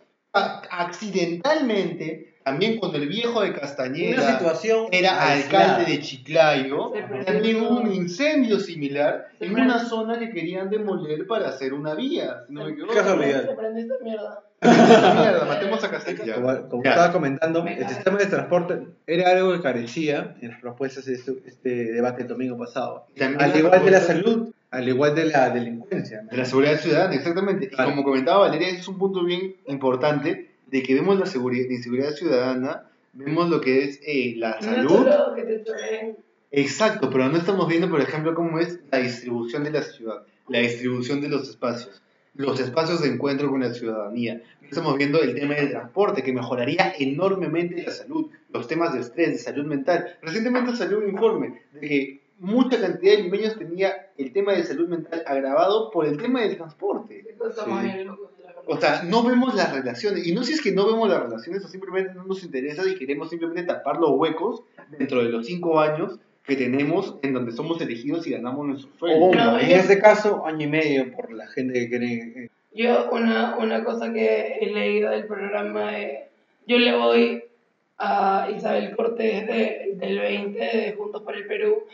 [SPEAKER 2] Accidentalmente, también cuando el viejo de
[SPEAKER 5] Una
[SPEAKER 2] Castañeda
[SPEAKER 5] situación
[SPEAKER 2] era
[SPEAKER 5] aislada.
[SPEAKER 2] alcalde de Chiclayo, también hubo un incendio similar
[SPEAKER 3] Se
[SPEAKER 2] en una zona que querían demoler para hacer una vía, si no me equivoco.
[SPEAKER 5] Qué casualidad.
[SPEAKER 3] Esta mierda.
[SPEAKER 2] Mierda, matemos a Castañeda.
[SPEAKER 5] Como, como estaba comentando,
[SPEAKER 3] Me
[SPEAKER 5] el sistema de transporte era algo que carecía en las propuestas de este, este debate el domingo pasado.
[SPEAKER 2] También
[SPEAKER 5] Al igual de la salud, al igual de la delincuencia. ¿no?
[SPEAKER 2] De la seguridad ciudadana, exactamente.
[SPEAKER 5] Claro.
[SPEAKER 2] Y como comentaba Valeria, ese es un punto bien importante de que vemos la, seguridad, la inseguridad ciudadana, vemos lo que es eh, la
[SPEAKER 3] No
[SPEAKER 2] salud. Exacto, pero no estamos viendo, por ejemplo, cómo es la distribución de la ciudad, la distribución de los espacios, los espacios de encuentro con la ciudadanía. No estamos viendo el tema del transporte, que mejoraría enormemente la salud. los temas de estrés, de salud mental. Recientemente salió un informe de que mucha cantidad de limeños tenía el tema de salud mental agravado por el tema del transporte.
[SPEAKER 5] Sí.
[SPEAKER 2] O sea, no vemos las relaciones. Y no sé si es que no vemos las relaciones o simplemente no nos interesa y queremos simplemente tapar los huecos dentro de los cinco años que tenemos en donde somos elegidos y ganamos nuestro sueldo.
[SPEAKER 3] No,
[SPEAKER 5] en
[SPEAKER 3] yo-
[SPEAKER 5] este caso, año y medio por la gente que quiere.
[SPEAKER 3] Yo, una, una cosa que he leído del programa, de- yo le voy a Isabel Cortés de- del 20 de Juntos por el Perú.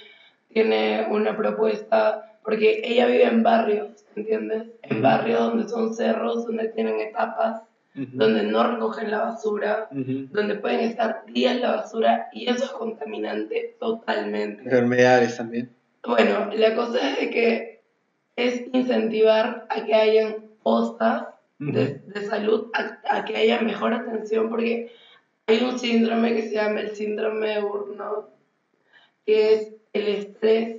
[SPEAKER 3] Tiene una propuesta, porque ella vive en barrios, ¿entiendes? En barrios donde son cerros, donde tienen etapas, donde no recogen la basura, donde pueden estar días la basura y eso es contaminante totalmente.
[SPEAKER 5] Enfermedades también.
[SPEAKER 3] Bueno, la cosa es de que es incentivar a que hayan postas de, de salud, a, a que haya mejor atención, porque hay un síndrome que se llama el síndrome de burnout, que es el estrés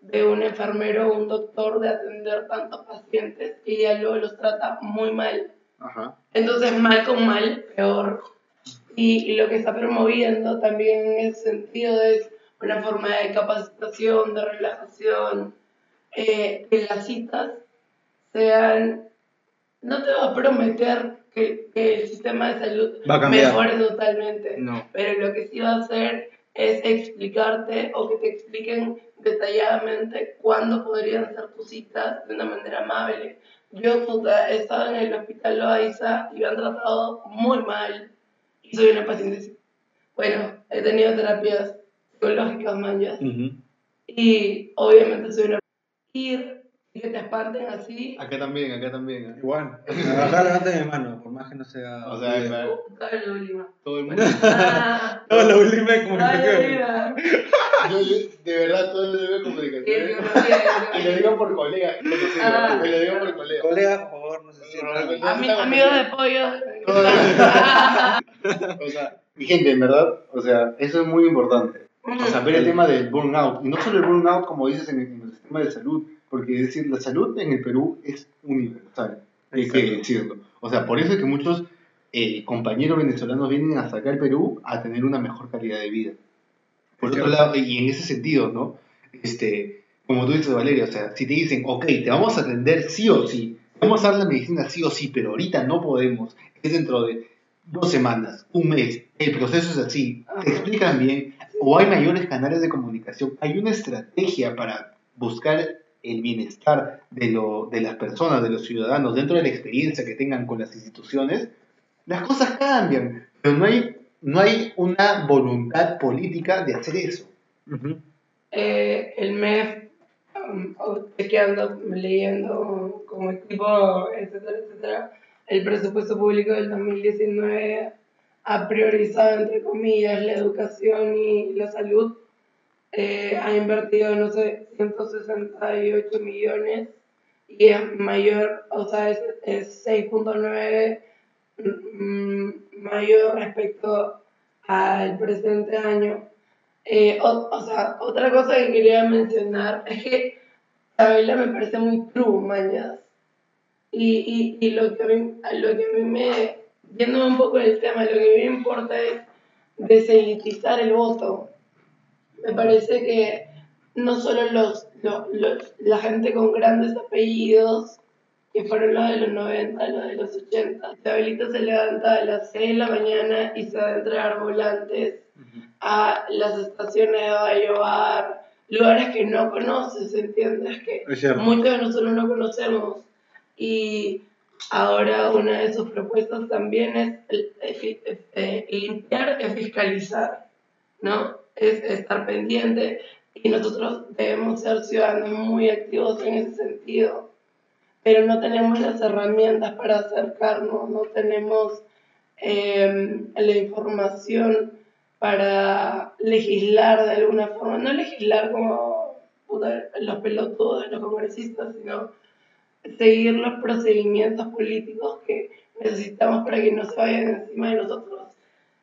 [SPEAKER 3] de un enfermero o un doctor de atender tantos pacientes y ya luego los trata muy mal.
[SPEAKER 2] Ajá.
[SPEAKER 3] Entonces, mal con mal, peor. Y, y lo que está promoviendo también en ese sentido es una forma de capacitación, de relajación, eh, que las citas sean... No te va a prometer que, que el sistema de salud mejore totalmente,
[SPEAKER 5] No.
[SPEAKER 3] pero lo que sí va a hacer es explicarte o que te expliquen detalladamente cuándo podrían ser tus citas de una manera amable. Yo puta, he estado en el hospital Loaiza y me han tratado muy mal y soy una paciente. Bueno, he tenido terapias psicológicas manchas
[SPEAKER 5] Ujú.
[SPEAKER 3] y obviamente soy una ir y que te así.
[SPEAKER 2] Acá también, acá también. ¿eh?
[SPEAKER 5] Igual. Acá levanta mi mano, por más que no sea.
[SPEAKER 2] O sea, claro,
[SPEAKER 3] Puta, la última.
[SPEAKER 2] todo el mundo.
[SPEAKER 3] Ah,
[SPEAKER 5] No, la última es que-
[SPEAKER 3] mira.
[SPEAKER 2] Yo, yo, de verdad, todo el debe
[SPEAKER 3] Qué
[SPEAKER 2] comunicaciones.
[SPEAKER 3] divertido.
[SPEAKER 2] Y lo digo por colega, conocido,
[SPEAKER 3] Ah.
[SPEAKER 2] y lo digo por colega.
[SPEAKER 5] Colega, por favor, no se sientan.
[SPEAKER 3] Ami- amigos de pollo.
[SPEAKER 2] O sea, mi gente, en verdad, o sea, eso es muy importante. O sea, ver el tema del burnout. Y no solo el burnout, como dices, en el, en el sistema de salud. Porque es decir, la salud en el Perú es universal. Hay que decirlo. O sea, por eso es que muchos eh, compañeros venezolanos vienen hasta acá al Perú a tener una mejor calidad de vida. Por otro lado, y en ese sentido, ¿no? Este, como tú dices, Valeria, o sea, si te dicen, ok, te vamos a atender sí o sí, vamos a dar la medicina sí o sí, pero ahorita no podemos, es dentro de dos semanas, un mes, el proceso es así, te explican bien, o hay mayores canales de comunicación, hay una estrategia para buscar el bienestar de, lo, de las personas, de los ciudadanos, dentro de la experiencia que tengan con las instituciones, las cosas cambian, pero no hay, no hay una voluntad política de hacer eso.
[SPEAKER 3] Eh, el MEF, um, chequeando, leyendo como equipo, etcétera, etcétera, el presupuesto público del 2019 ha priorizado, entre comillas, la educación y la salud. Eh, ha invertido, no sé, 168 millones y es mayor, o sea, es, es 6.9 mm, mayor respecto al presente año. Eh, o, o sea, otra cosa que quería mencionar es que Isabela me parece muy true, mañas. Y, y, y lo, que a mí, lo que a mí me, yendo un poco del tema, lo que me importa es deselitizar el voto. Me parece que no solo los, los, los- la gente con grandes apellidos, que fueron los de los 90, los de los 80, Isabelita se levanta a las 6 de la mañana y se va a entregar volantes a las estaciones de Bayobar, lugares que no conoces, ¿entiendes? Que muchos de nosotros no conocemos. Y ahora una de sus propuestas también es eh, limpiar y fiscalizar, ¿no? Es estar pendiente y nosotros debemos ser ciudadanos muy activos en ese sentido, pero no tenemos las herramientas para acercarnos, no tenemos eh, la información para legislar de alguna forma, no legislar como los pelotudos, los congresistas, sino seguir los procedimientos políticos que necesitamos para que no se vayan encima de nosotros.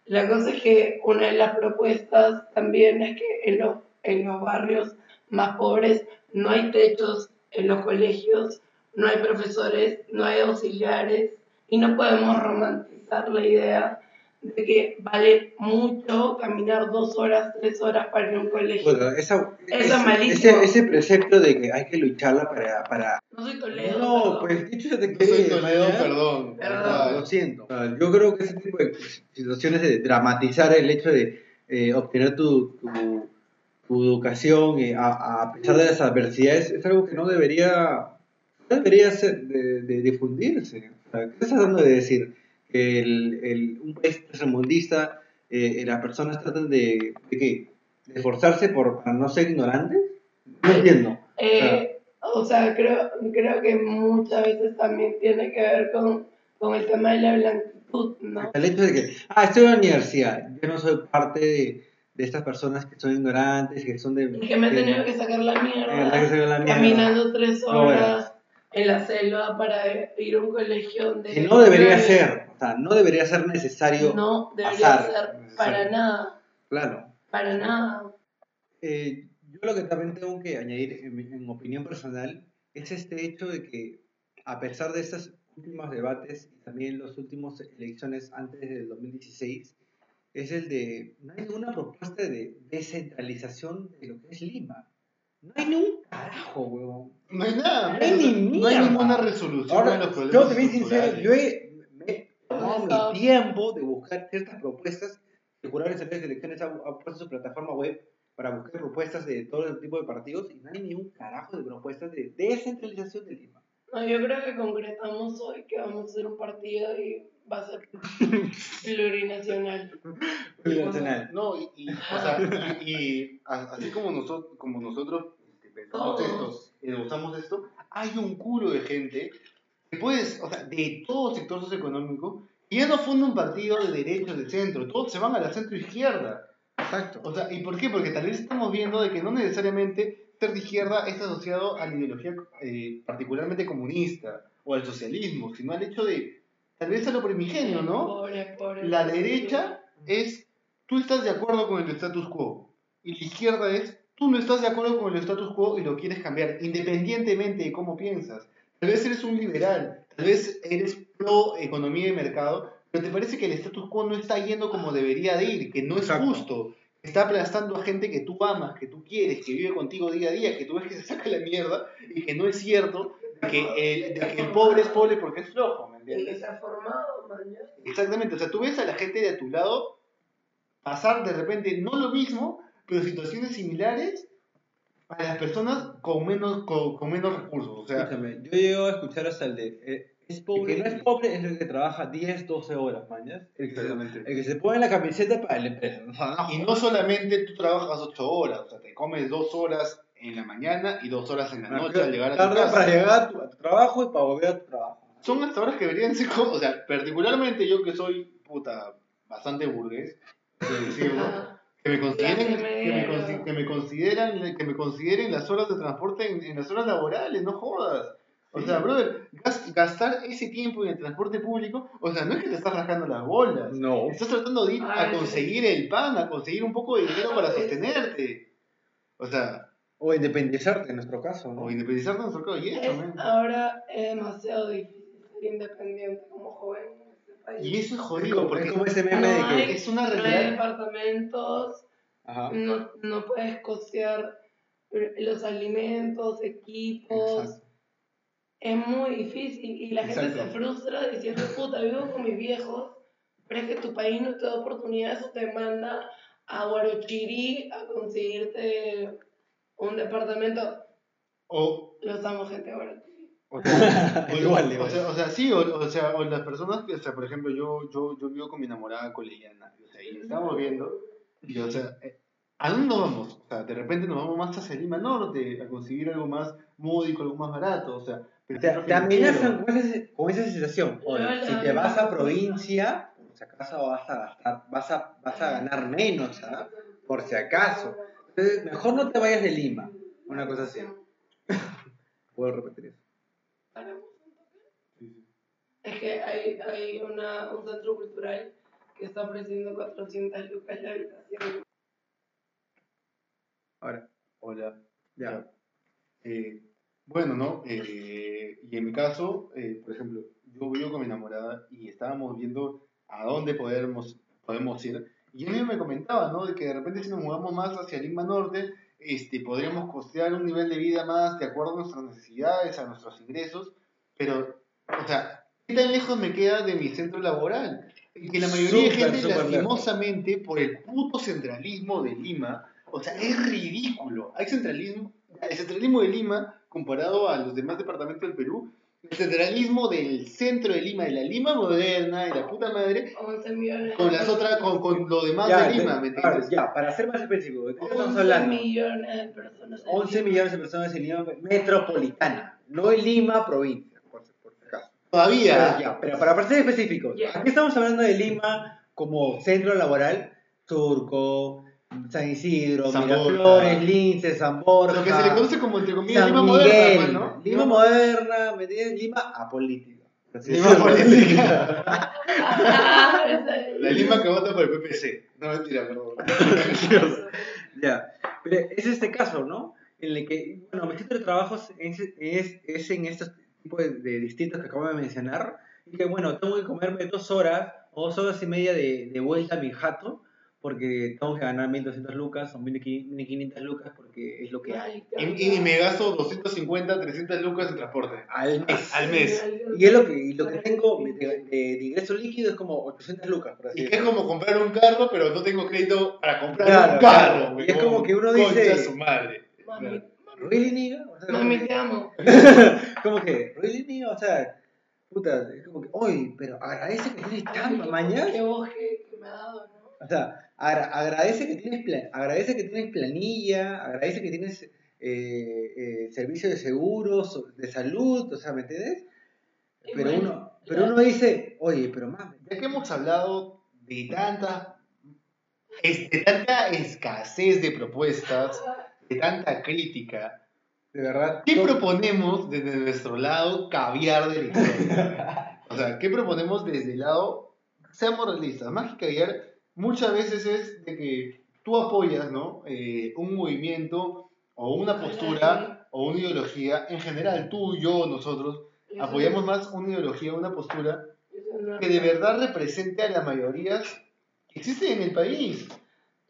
[SPEAKER 3] La cosa es que una de las propuestas también es que en los, en los barrios más pobres no hay techos en los colegios, no hay profesores, no hay auxiliares y no podemos romantizar la idea de que vale mucho caminar dos horas, tres horas para ir a un colegio.
[SPEAKER 5] Bueno, esa-
[SPEAKER 3] Eso es malísimo.
[SPEAKER 5] ese, ese precepto de que hay que lucharla para... para...
[SPEAKER 3] no soy Toledo.
[SPEAKER 5] No,
[SPEAKER 3] perdón.
[SPEAKER 5] pues dicho de
[SPEAKER 2] No
[SPEAKER 5] que...
[SPEAKER 2] soy Toledo, perdón.
[SPEAKER 3] Perdón.
[SPEAKER 2] Ah,
[SPEAKER 5] Lo siento. Yo creo que ese tipo de situaciones de dramatizar el hecho de eh, obtener tu, tu, tu educación eh, a, a pesar de las adversidades es algo que no debería, no debería ser de, de difundirse. O sea, ¿Qué estás tratando de decir? Que el, el, un país tercermundista, eh, las personas tratan de, de, qué? de esforzarse por, para no ser ignorantes. No entiendo.
[SPEAKER 3] Eh, o sea, creo, creo que muchas veces también tiene que ver con, con el tema de la blanquitud, ¿no?
[SPEAKER 5] El hecho de que, ah, estoy en la universidad, yo no soy parte de, de estas personas que son ignorantes, que son de...
[SPEAKER 3] Que me he tenido que sacar la mierda,
[SPEAKER 5] que la
[SPEAKER 3] caminando tres
[SPEAKER 5] No,
[SPEAKER 3] horas en la selva para ir a un colegio donde...
[SPEAKER 5] Que no debería ser, sea, no debería ser necesario.
[SPEAKER 3] No debería
[SPEAKER 5] pasar.
[SPEAKER 3] ser para nada,
[SPEAKER 5] Claro.
[SPEAKER 3] para nada.
[SPEAKER 5] Eh, yo lo que también tengo que añadir en, opinión personal es este hecho de que a pesar de estos últimos debates y también las últimas elecciones antes del 2016, es el de no hay ninguna propuesta de descentralización de lo que es Lima. No hay ni un carajo, huevón.
[SPEAKER 2] No hay nada.
[SPEAKER 5] No hay ni
[SPEAKER 2] no hay ninguna resolución
[SPEAKER 5] Ahora,
[SPEAKER 2] de los
[SPEAKER 5] yo
[SPEAKER 2] problemas.
[SPEAKER 5] te voy a ser sincero,
[SPEAKER 2] estructurales.
[SPEAKER 5] yo he, tomado mi tiempo de buscar ciertas propuestas. El Jurado Nacional de Elecciones ha, ha puesto su plataforma web para buscar propuestas de todo el tipo de partidos y no hay ni un carajo de propuestas de descentralización de Lima.
[SPEAKER 3] No, yo creo que concretamos hoy que vamos a ser un partido y va a ser plurinacional.
[SPEAKER 5] Nacional.
[SPEAKER 2] No, y, y, o sea, y, y así como nosotros, como nosotros pensamos
[SPEAKER 3] Todos.
[SPEAKER 2] esto, y usamos esto, hay un culo de gente que puedes, o sea, de todo sector socioeconómico, y ya no funda un partido de derecha o de centro, todos se van a la centro izquierda.
[SPEAKER 5] Exacto.
[SPEAKER 2] O sea, ¿y por qué? Porque tal vez estamos viendo de que no necesariamente ser de izquierda es asociado a la ideología eh, particularmente comunista o al socialismo, sino al hecho de, tal vez a lo primigenio, ¿no?
[SPEAKER 3] Pobre, pobre.
[SPEAKER 2] La derecha es, tú estás de acuerdo con el status quo, y la izquierda es, tú no estás de acuerdo con el status quo y lo quieres cambiar, independientemente de cómo piensas. Tal vez eres un liberal, tal vez eres pro economía de mercado, pero te parece que el status quo no está yendo como debería de ir, que no es justo, que está aplastando a gente que tú amas, que tú quieres, que vive contigo día a día, que tú ves que se saca la mierda y que no es cierto que el, de que el pobre es pobre porque es flojo, ¿me
[SPEAKER 3] El que
[SPEAKER 2] entiendes?
[SPEAKER 3] se ha formado, man, ya.
[SPEAKER 2] Exactamente, o sea, tú ves a la gente de a tu lado pasar de repente no lo mismo, pero situaciones similares a las personas con menos, con, con menos recursos. O sea,
[SPEAKER 5] Escúchame, yo llego a escuchar hasta el de. eh, es pobre, el que no es pobre es el que trabaja 10, 12 horas, mañas.
[SPEAKER 2] Exactamente.
[SPEAKER 5] el que se pone la camiseta para la empresa. O sea, no
[SPEAKER 2] y no solamente tú trabajas 8 horas, o sea, te comes 2 horas en la mañana y 2 horas en la noche al llegar a tu
[SPEAKER 5] Tarda
[SPEAKER 2] casa.
[SPEAKER 5] para llegar a tu, a tu trabajo y para volver a tu trabajo.
[SPEAKER 2] Son las horas que deberían ser como, o sea, particularmente yo que soy, puta, bastante burgués, de decirlo, que me consideren, que me, que me consideran, que me consideren las horas de transporte en, en las horas laborales, no jodas. O sea, brother, gas- gastar ese tiempo en el transporte público, o sea, no es que te estás rascando las bolas.
[SPEAKER 5] No.
[SPEAKER 2] Estás tratando de ir a conseguir el pan, a conseguir un poco de dinero para sostenerte. O sea,
[SPEAKER 5] O independizarte en nuestro caso, ¿no?
[SPEAKER 2] o independizarte de nuestro caso, y eso,
[SPEAKER 3] es-
[SPEAKER 2] man.
[SPEAKER 3] ahora es demasiado difícil ser independiente como joven en este país.
[SPEAKER 2] Y eso es jodido, porque
[SPEAKER 5] es como ese meme
[SPEAKER 3] No
[SPEAKER 5] de que.
[SPEAKER 2] es una
[SPEAKER 3] No hay
[SPEAKER 2] realidad.
[SPEAKER 3] departamentos,
[SPEAKER 5] Ajá.
[SPEAKER 3] no, no puedes costear los alimentos, equipos.
[SPEAKER 2] Exacto.
[SPEAKER 3] Es muy difícil y la gente
[SPEAKER 2] Exacto.
[SPEAKER 3] se frustra diciendo, puta, vivo con mis viejos, pero es que tu país no te da oportunidades o te manda a Guarochirí a conseguirte un departamento.
[SPEAKER 2] O,
[SPEAKER 3] Los amo, gente Guarochirí.
[SPEAKER 2] o sea, o-
[SPEAKER 5] Igual,
[SPEAKER 2] o sea, o sea, sí, o, o sea, o las personas que, o sea, por ejemplo, yo, yo, yo vivo con mi enamorada colegiana, o sea, y estamos viendo, y o sea, eh, ¿a dónde nos vamos? O sea, de repente nos vamos más hacia Lima Norte, a conseguir algo más módico, algo más barato, o sea,
[SPEAKER 5] Te, te amenazan con esa, con esa sensación.
[SPEAKER 3] Hola,
[SPEAKER 5] si te vas a provincia, por si acaso vas a gastar, vas a, vas a ganar menos, ¿ah? Por si acaso. Entonces, mejor no te vayas de Lima. Una cosa así. Puedo repetir eso.
[SPEAKER 3] Paramos un toque. Es que hay, hay una, un centro cultural que está ofreciendo 400 lucas la habitación.
[SPEAKER 5] Ahora,
[SPEAKER 2] Hola.
[SPEAKER 5] ya.
[SPEAKER 2] Eh, bueno, ¿no? Eh, y en mi caso, eh, por ejemplo, yo vivo con mi enamorada y estábamos viendo a dónde podemos, podemos ir. Y él me comentaba, ¿no? De que de repente si nos mudamos más hacia Lima Norte, este, podríamos costear un nivel de vida más de acuerdo a nuestras necesidades, a nuestros ingresos, pero, o sea, ¿qué tan lejos me queda de mi centro laboral? Y que la mayoría de
[SPEAKER 5] Súper,
[SPEAKER 2] gente, lastimosamente, por el puto centralismo de Lima, o sea, es ridículo. Hay centralismo, el centralismo de Lima, comparado a los demás departamentos del Perú, el centralismo del centro deIma, de la Lima moderna, de la puta madre,
[SPEAKER 3] 11 millones.
[SPEAKER 2] con las otras, con, con lo demás
[SPEAKER 5] Ya,
[SPEAKER 2] de Lima, ¿me entiendes?
[SPEAKER 5] ya, para ser más específico, ¿de qué estamos
[SPEAKER 3] 11
[SPEAKER 5] hablando?
[SPEAKER 3] millones de personas. en
[SPEAKER 5] 11
[SPEAKER 3] Lima.
[SPEAKER 5] millones de personas en Lima metropolitana, no en Lima provincia, por, por si acaso.
[SPEAKER 2] Todavía,
[SPEAKER 5] Pero, ya, pero para ser específicos,
[SPEAKER 3] Ya.
[SPEAKER 5] aquí estamos hablando de Lima como centro laboral, Surco, San Isidro,
[SPEAKER 2] San
[SPEAKER 5] Miraflores,
[SPEAKER 2] Borja.
[SPEAKER 5] Lince, San Borja,
[SPEAKER 2] lo que se le conoce como, entre comillas,
[SPEAKER 5] San
[SPEAKER 2] Lima
[SPEAKER 5] Miguel,
[SPEAKER 2] moderna, pues, ¿no?
[SPEAKER 5] Lima moderna, ¿me entiendes? Lima apolítica.
[SPEAKER 2] Lima política.
[SPEAKER 3] Ah, esa es-
[SPEAKER 2] La Lima que vota por el PPC. No, mentira, perdón.
[SPEAKER 5] Ya, pero es este caso, ¿no? En el que, bueno, mi centro de trabajos es, es, es en estos tipos de, de distritos que acabo de mencionar, y que, bueno, tengo que comerme dos horas o dos horas y media de, de vuelta a mi jato, porque tengo que ganar 1.200 lucas o 1.500 lucas, porque es lo que hay
[SPEAKER 2] Y, y me gasto 250, 300 lucas en transporte.
[SPEAKER 5] al mes.
[SPEAKER 2] Al mes.
[SPEAKER 5] Y es lo que, y lo que tengo de, de- de ingreso líquido es como 800 lucas, por así
[SPEAKER 2] Y que es como comprar un carro, pero no tengo crédito para comprar
[SPEAKER 5] Claro,
[SPEAKER 2] un carro.
[SPEAKER 5] claro.
[SPEAKER 2] güey,
[SPEAKER 5] Y es como que uno
[SPEAKER 2] concha
[SPEAKER 5] dice-
[SPEAKER 2] su madre.
[SPEAKER 3] Mami,
[SPEAKER 5] ¿Really, nigga? O sea,
[SPEAKER 3] mami,
[SPEAKER 5] como
[SPEAKER 3] te amo.
[SPEAKER 5] que- como que, ¿really, nigga? O sea, puta, es como que, oye, pero agradece que tienes chamba, mañana.
[SPEAKER 3] Qué voz que, me ha dado, ¿no?
[SPEAKER 5] O sea, agradece que tienes agradece que tienes planilla, agradece que tienes eh, eh, servicio de seguros, de salud, o sea, ¿me entiendes? Pero
[SPEAKER 3] bueno,
[SPEAKER 5] uno, pero uno dice, oye, pero mames,
[SPEAKER 2] Ya que hemos hablado de tanta, de tanta escasez de propuestas, de tanta crítica,
[SPEAKER 5] de verdad.
[SPEAKER 2] ¿qué
[SPEAKER 5] todo-
[SPEAKER 2] proponemos desde nuestro lado caviar de la historia? O sea, ¿qué proponemos desde el lado, seamos realistas, más que caviar, muchas veces es de que tú apoyas, ¿no? Eh, un movimiento o una postura o una ideología, en general, tú, yo, nosotros, apoyamos más una ideología, una postura que de verdad represente a las mayorías que existen en el país.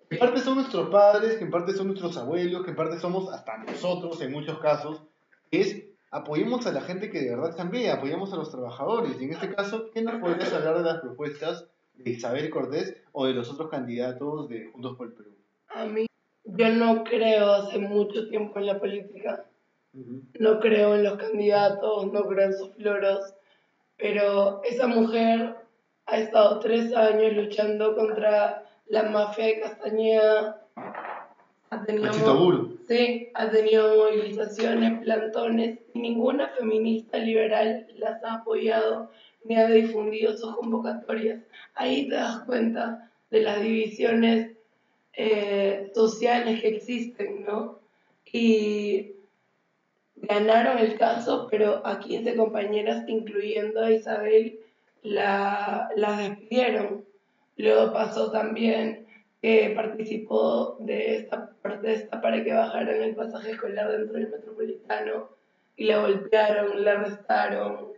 [SPEAKER 2] Que en parte son nuestros padres, que en parte son nuestros abuelos, que en parte somos hasta nosotros en muchos casos, es apoyemos a la gente que de verdad cambia, apoyemos a los trabajadores. Y en este caso, ¿qué nos podrías hablar de las propuestas de Isabel Cortés o de los otros candidatos de Juntos por el Perú?
[SPEAKER 3] A mí, yo no creo hace mucho tiempo en la política. No creo en los candidatos, no creo en sus floros. Pero esa mujer ha estado tres años luchando contra la mafia de Castañeda. Ha tenido, sí, ha tenido movilizaciones, plantones, y ninguna feminista liberal las ha apoyado ni ha difundido sus convocatorias. Ahí te das cuenta de las divisiones eh, sociales que existen, ¿no? Y ganaron el caso, pero a 15 compañeras, incluyendo a Isabel, la, las despidieron. Luego pasó también que participó de esta protesta para que bajaran el pasaje escolar dentro del metropolitano y la golpearon, la arrestaron.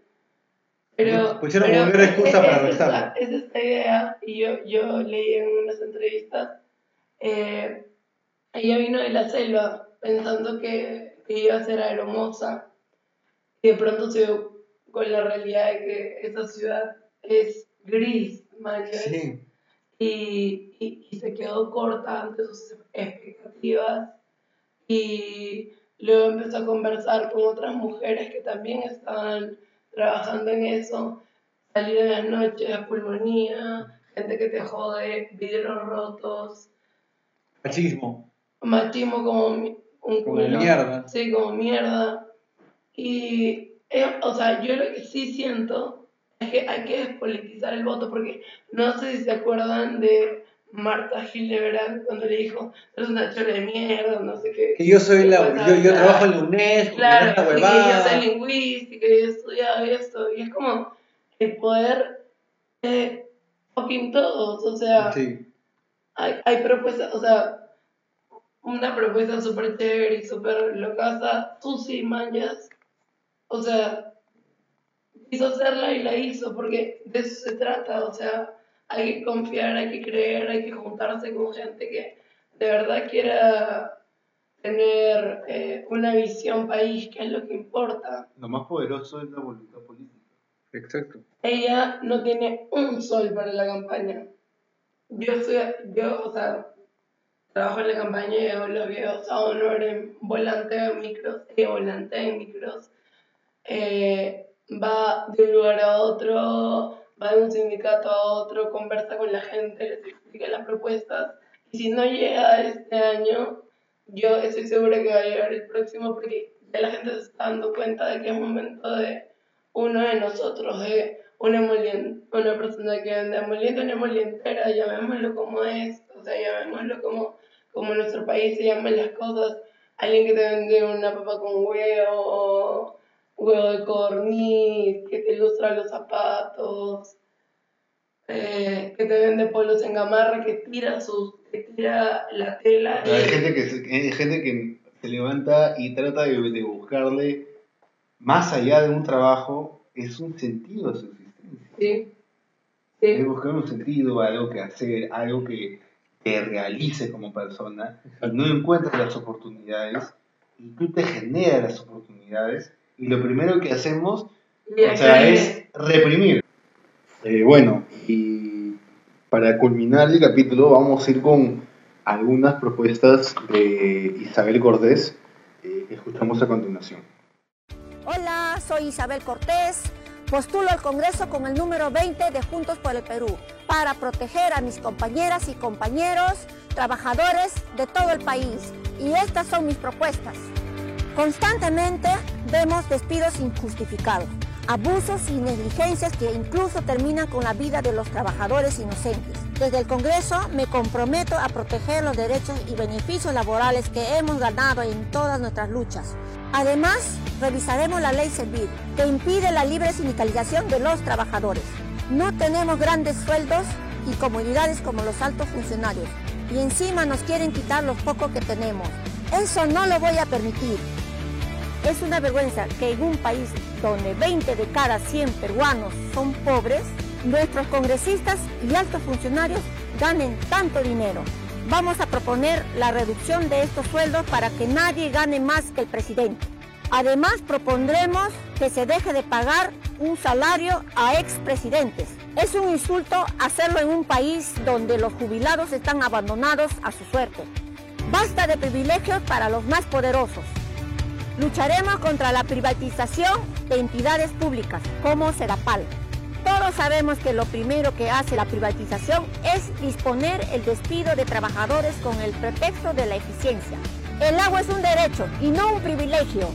[SPEAKER 3] Pero,
[SPEAKER 5] Pusieron
[SPEAKER 3] pero
[SPEAKER 5] excusa
[SPEAKER 3] es-
[SPEAKER 5] para
[SPEAKER 3] es esta- Es esta idea, y yo, yo leí en unas entrevistas, eh, ella vino de la selva pensando que, que iba a ser aeromosa y de pronto se dio con la realidad de que esa ciudad es gris, man,
[SPEAKER 5] Sí.
[SPEAKER 3] y, y, y se quedó corta ante sus expectativas y luego empezó a conversar con otras mujeres que también estaban trabajando en eso, salir en las noches, pulmonía, gente que te jode, vidrios rotos,
[SPEAKER 5] Machismo.
[SPEAKER 3] machismo como un
[SPEAKER 5] Como
[SPEAKER 3] culo.
[SPEAKER 5] mierda.
[SPEAKER 3] Sí, como mierda. Y, eh, o sea, yo lo que sí siento es que hay que despolitizar el voto, porque no sé si se acuerdan de Marta Hildebrand cuando le dijo, eres una chora de mierda, no sé qué.
[SPEAKER 5] Que yo soy la,
[SPEAKER 3] Pues,
[SPEAKER 5] yo, yo trabajo en la UNESCO,
[SPEAKER 3] Claro,
[SPEAKER 5] que
[SPEAKER 3] y que yo soy lingüística, y yo he estudiado esto, y es como el poder de fucking todos, o sea,
[SPEAKER 5] Sí.
[SPEAKER 3] hay, hay propuestas, o sea, una propuesta súper chévere y súper locaza, Susi Mañas, o sea, quiso hacerla y la hizo, porque de eso se trata, o sea, hay que confiar, hay que creer, hay que juntarse con gente que de verdad quiera tener eh, una visión país, que es lo que importa.
[SPEAKER 2] Lo más poderoso es la voluntad política.
[SPEAKER 6] Exacto.
[SPEAKER 3] Ella no tiene un sol para la campaña. Yo soy, yo, o sea, trabajo en la campaña y yo lo que o sea, honor en volante en micros, ella volante en micros, eh, va de un lugar a otro, va de un sindicato a otro, conversa con la gente, les explica las propuestas. Y si no llega este año, yo estoy segura que va a llegar el próximo porque ya la gente se está dando cuenta de que es momento de uno de nosotros, de una, una persona que vende emoliente, una emolientera, llamémoslo como es, o sea, llamémoslo como, como nuestro país se llaman las cosas, alguien que te vende una papa con huevo, huevo de corniz, que te ilustra los zapatos, eh, que te vende polos en gamarra, que tira sus, que tira la tela.
[SPEAKER 2] Hay gente que, se, hay gente que se levanta y trata de, de buscarle, más allá de un trabajo, es un sentido a su existencia.
[SPEAKER 3] Sí,
[SPEAKER 2] Es
[SPEAKER 3] sí,
[SPEAKER 2] buscar un sentido, algo que hacer, algo que te realice como persona. Y no encuentras las oportunidades y tú te generas las oportunidades. Y lo primero que hacemos o sea, es reprimir. Eh, bueno, y para culminar el capítulo vamos a ir con algunas propuestas de Isabel Cortés eh, que escuchamos a continuación.
[SPEAKER 7] Hola, soy Isabel Cortés. Postulo al Congreso con el número 20 de Juntos por el Perú para proteger a mis compañeras y compañeros, trabajadores de todo el país. Y estas son mis propuestas. Constantemente vemos despidos injustificados, abusos y negligencias que incluso terminan con la vida de los trabajadores inocentes. Desde el Congreso me comprometo a proteger los derechos y beneficios laborales que hemos ganado en todas nuestras luchas. Además, revisaremos la ley Servir, que impide la libre sindicalización de los trabajadores. No tenemos grandes sueldos y comodidades como los altos funcionarios, y encima nos quieren quitar los pocos que tenemos. Eso no lo voy a permitir. Es una vergüenza que en un país donde 20 de cada 100 peruanos son pobres, nuestros congresistas y altos funcionarios ganen tanto dinero. Vamos a proponer la reducción de estos sueldos para que nadie gane más que el presidente. Además, propondremos que se deje de pagar un salario a expresidentes. Es un insulto hacerlo en un país donde los jubilados están abandonados a su suerte. Basta de privilegios para los más poderosos. Lucharemos contra la privatización de entidades públicas como Serapal. Todos sabemos que lo primero que hace la privatización es disponer el despido de trabajadores con el pretexto de la eficiencia. El agua es un derecho y no un privilegio.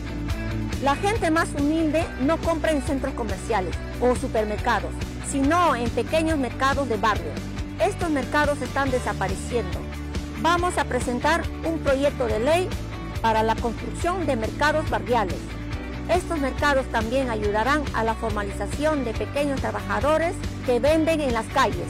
[SPEAKER 7] La gente más humilde no compra en centros comerciales o supermercados, sino en pequeños mercados de barrio. Estos mercados están desapareciendo. Vamos a presentar un proyecto de ley para la construcción de mercados barriales. Estos mercados también ayudarán a la formalización de pequeños trabajadores que venden en las calles.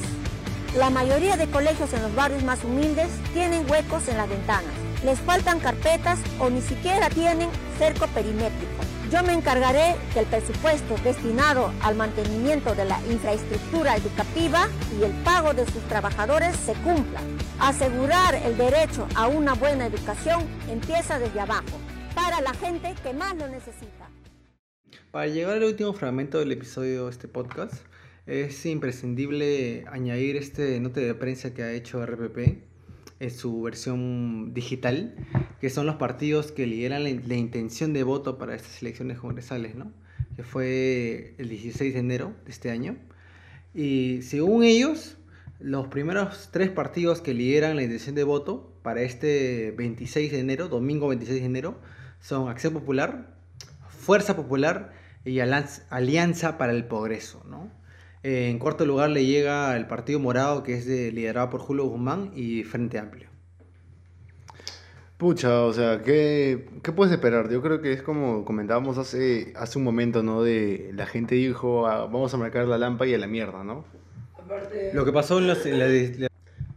[SPEAKER 7] La mayoría de colegios en los barrios más humildes tienen huecos en las ventanas. Les faltan carpetas o ni siquiera tienen cerco perimétrico. Yo me encargaré que el presupuesto destinado al mantenimiento de la infraestructura educativa y el pago de sus trabajadores se cumpla. Asegurar el derecho a una buena educación empieza desde abajo, para la gente que más lo necesita.
[SPEAKER 6] Para llegar al último fragmento del episodio de este podcast, es imprescindible añadir este nota de prensa que ha hecho RPP en su versión digital, que son los partidos que lideran la, intención de voto para estas elecciones congresales, ¿no? que fue el 16 de enero de este año. Y según ellos, los primeros tres partidos que lideran la intención de voto para este 26 de enero, domingo 26 de enero, son Acción Popular, Fuerza Popular y Alianza, Alianza para el Progreso. ¿no? Eh, en cuarto lugar le llega el Partido Morado, que es de, liderado por Julio Guzmán y Frente Amplio.
[SPEAKER 1] Pucha, o sea, ¿qué, ¿qué puedes esperar? Yo creo que es como comentábamos hace, hace un momento, ¿no? De la gente dijo, "Ah, vamos a marcar la lámpara y a la mierda, ¿no?
[SPEAKER 3] Aparte,
[SPEAKER 6] Lo que pasó en, los- en la, la-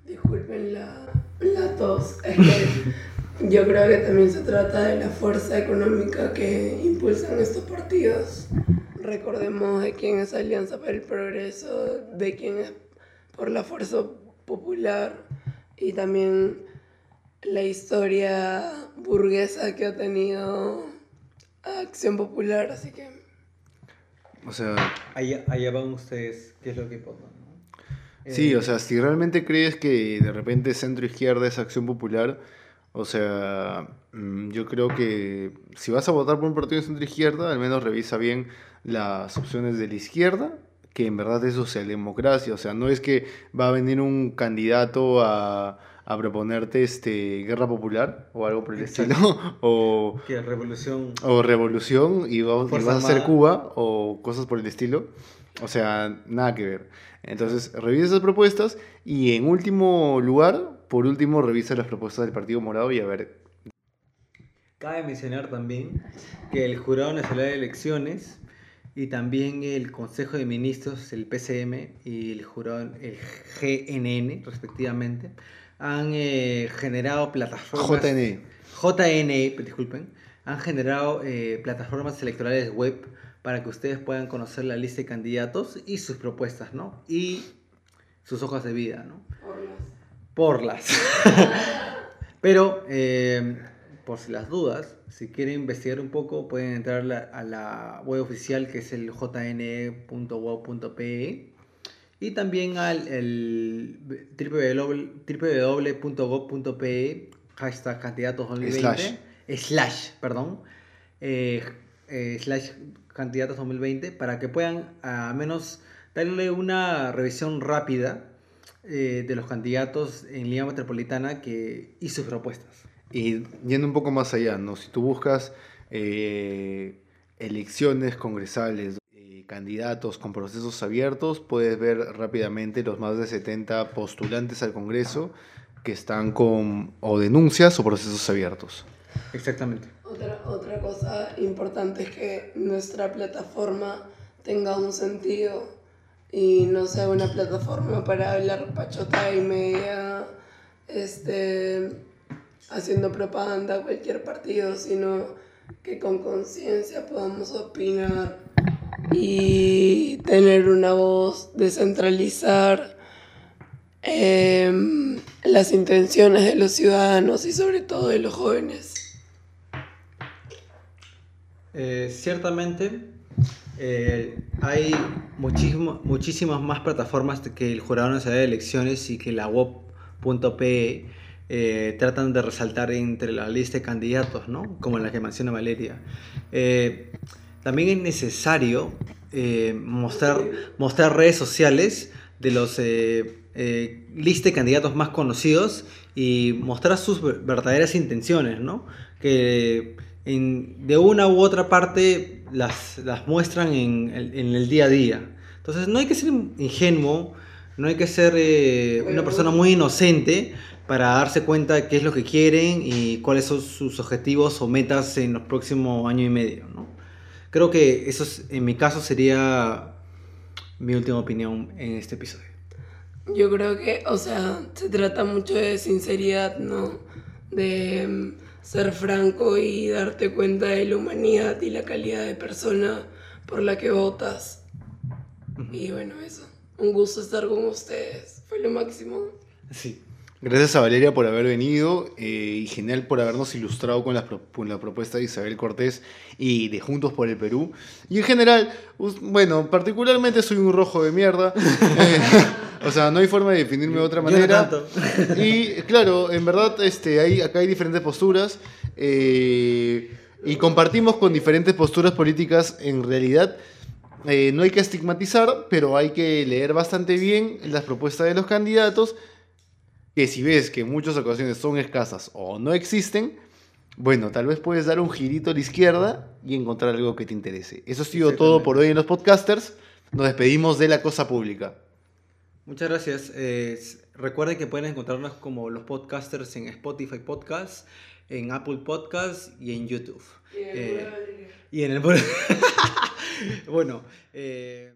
[SPEAKER 3] disculpen la, la tos, es que yo creo que también se trata de la fuerza económica que impulsan estos partidos. Recordemos de quién es Alianza para el Progreso, de quién es por la fuerza popular y también la historia burguesa que ha tenido Acción Popular, así que
[SPEAKER 2] O sea,
[SPEAKER 5] Allá, allá van ustedes, ¿qué es lo que importa? ¿no?
[SPEAKER 2] sí,
[SPEAKER 5] Eh,
[SPEAKER 2] o sea, si realmente crees que de repente centro izquierda es acción popular, o sea, mm, yo creo que si vas a votar por un partido de centro izquierda, al menos revisa bien las opciones de la izquierda, que en verdad es socialdemocracia, o sea, no es que va a venir un candidato a, a proponerte este guerra popular o algo por el
[SPEAKER 5] Exacto.
[SPEAKER 2] estilo, o,
[SPEAKER 5] Que revolución.
[SPEAKER 2] o revolución y, va- y vas a hacer. Cuba o cosas por el estilo. O sea, nada que ver. Entonces, revisa esas propuestas y en último lugar, por último, revisa las propuestas del Partido Morado y a ver.
[SPEAKER 5] Cabe mencionar también que el Jurado Nacional de Elecciones y también el Consejo de Ministros, el PCM y el Jurado, el GNN, respectivamente, han eh, generado plataformas.
[SPEAKER 2] JN.
[SPEAKER 5] JNE, disculpen, han generado eh, plataformas electorales web para que ustedes puedan conocer la lista de candidatos y sus propuestas, ¿no? Y sus hojas de vida, ¿no? Por las. Pero, eh, por si las dudas, si quieren investigar un poco, pueden entrar a la, web oficial que es el jne.gov.pe y también al el www.gov.pe hashtag candidatos 2020
[SPEAKER 2] Slash.
[SPEAKER 5] slash, perdón eh, eh, slash candidatos 2020 para que puedan al menos darle una revisión rápida eh, de los candidatos en Lima Metropolitana que, y sus propuestas.
[SPEAKER 2] Y yendo un poco más allá, ¿no? Si tú buscas eh, elecciones congresales, eh, candidatos con procesos abiertos, puedes ver rápidamente los más de 70 postulantes al Congreso que están con o denuncias o procesos abiertos.
[SPEAKER 5] Exactamente.
[SPEAKER 3] Otra, otra cosa importante es que nuestra plataforma tenga un sentido y no sea una plataforma para hablar pachota y media, este, haciendo propaganda a cualquier partido, sino que con conciencia podamos opinar y tener una voz, descentralizar em, las intenciones de los ciudadanos y sobre todo de los jóvenes.
[SPEAKER 5] Eh, ciertamente eh, hay muchísimas más plataformas que el Jurado Nacional de Elecciones y que la web.pe eh, tratan de resaltar entre la lista de candidatos, ¿no? Como la que menciona Valeria. Eh, también es necesario eh, mostrar, mostrar redes sociales de los lista de candidatos más conocidos y mostrar sus ver- verdaderas intenciones, ¿no? Que en- de una u otra parte las, las muestran en el, en el día a día. Entonces no hay que ser ingenuo, no hay que ser una persona muy inocente para darse cuenta de qué es lo que quieren y cuáles son sus objetivos o metas en los próximos año y medio, ¿no? Creo que eso es- en mi caso sería mi última opinión en este episodio.
[SPEAKER 3] Yo creo que, o sea, se trata mucho de sinceridad, ¿no? De mm, ser franco y darte cuenta de la humanidad y la calidad de persona por la que votas. Y bueno, eso. Un gusto estar con ustedes. Fue lo máximo.
[SPEAKER 5] Sí.
[SPEAKER 2] Gracias a Valeria por haber venido eh, y genial por habernos ilustrado con la, con la propuesta de Isabel Cortés y de Juntos por el Perú. Y en general, bueno, particularmente soy un rojo de mierda. Eh, o sea, no hay forma de definirme de otra
[SPEAKER 5] Yo no
[SPEAKER 2] manera.
[SPEAKER 5] tanto.
[SPEAKER 2] Y claro, en verdad, este, hay, acá hay diferentes posturas. eh, y compartimos con diferentes posturas políticas en realidad. eh, no hay que estigmatizar, pero hay que leer bastante bien las propuestas de los candidatos que si ves que en muchas ocasiones son escasas o no existen, bueno, tal vez puedes dar un girito a la izquierda y encontrar algo que te interese. Eso ha sido todo por hoy en los podcasters. Nos despedimos de la cosa pública.
[SPEAKER 5] Muchas gracias. Eh, recuerden que pueden encontrarnos como los podcasters en Spotify Podcasts, en Apple Podcasts y en YouTube. Eh, y en el... bueno, eh,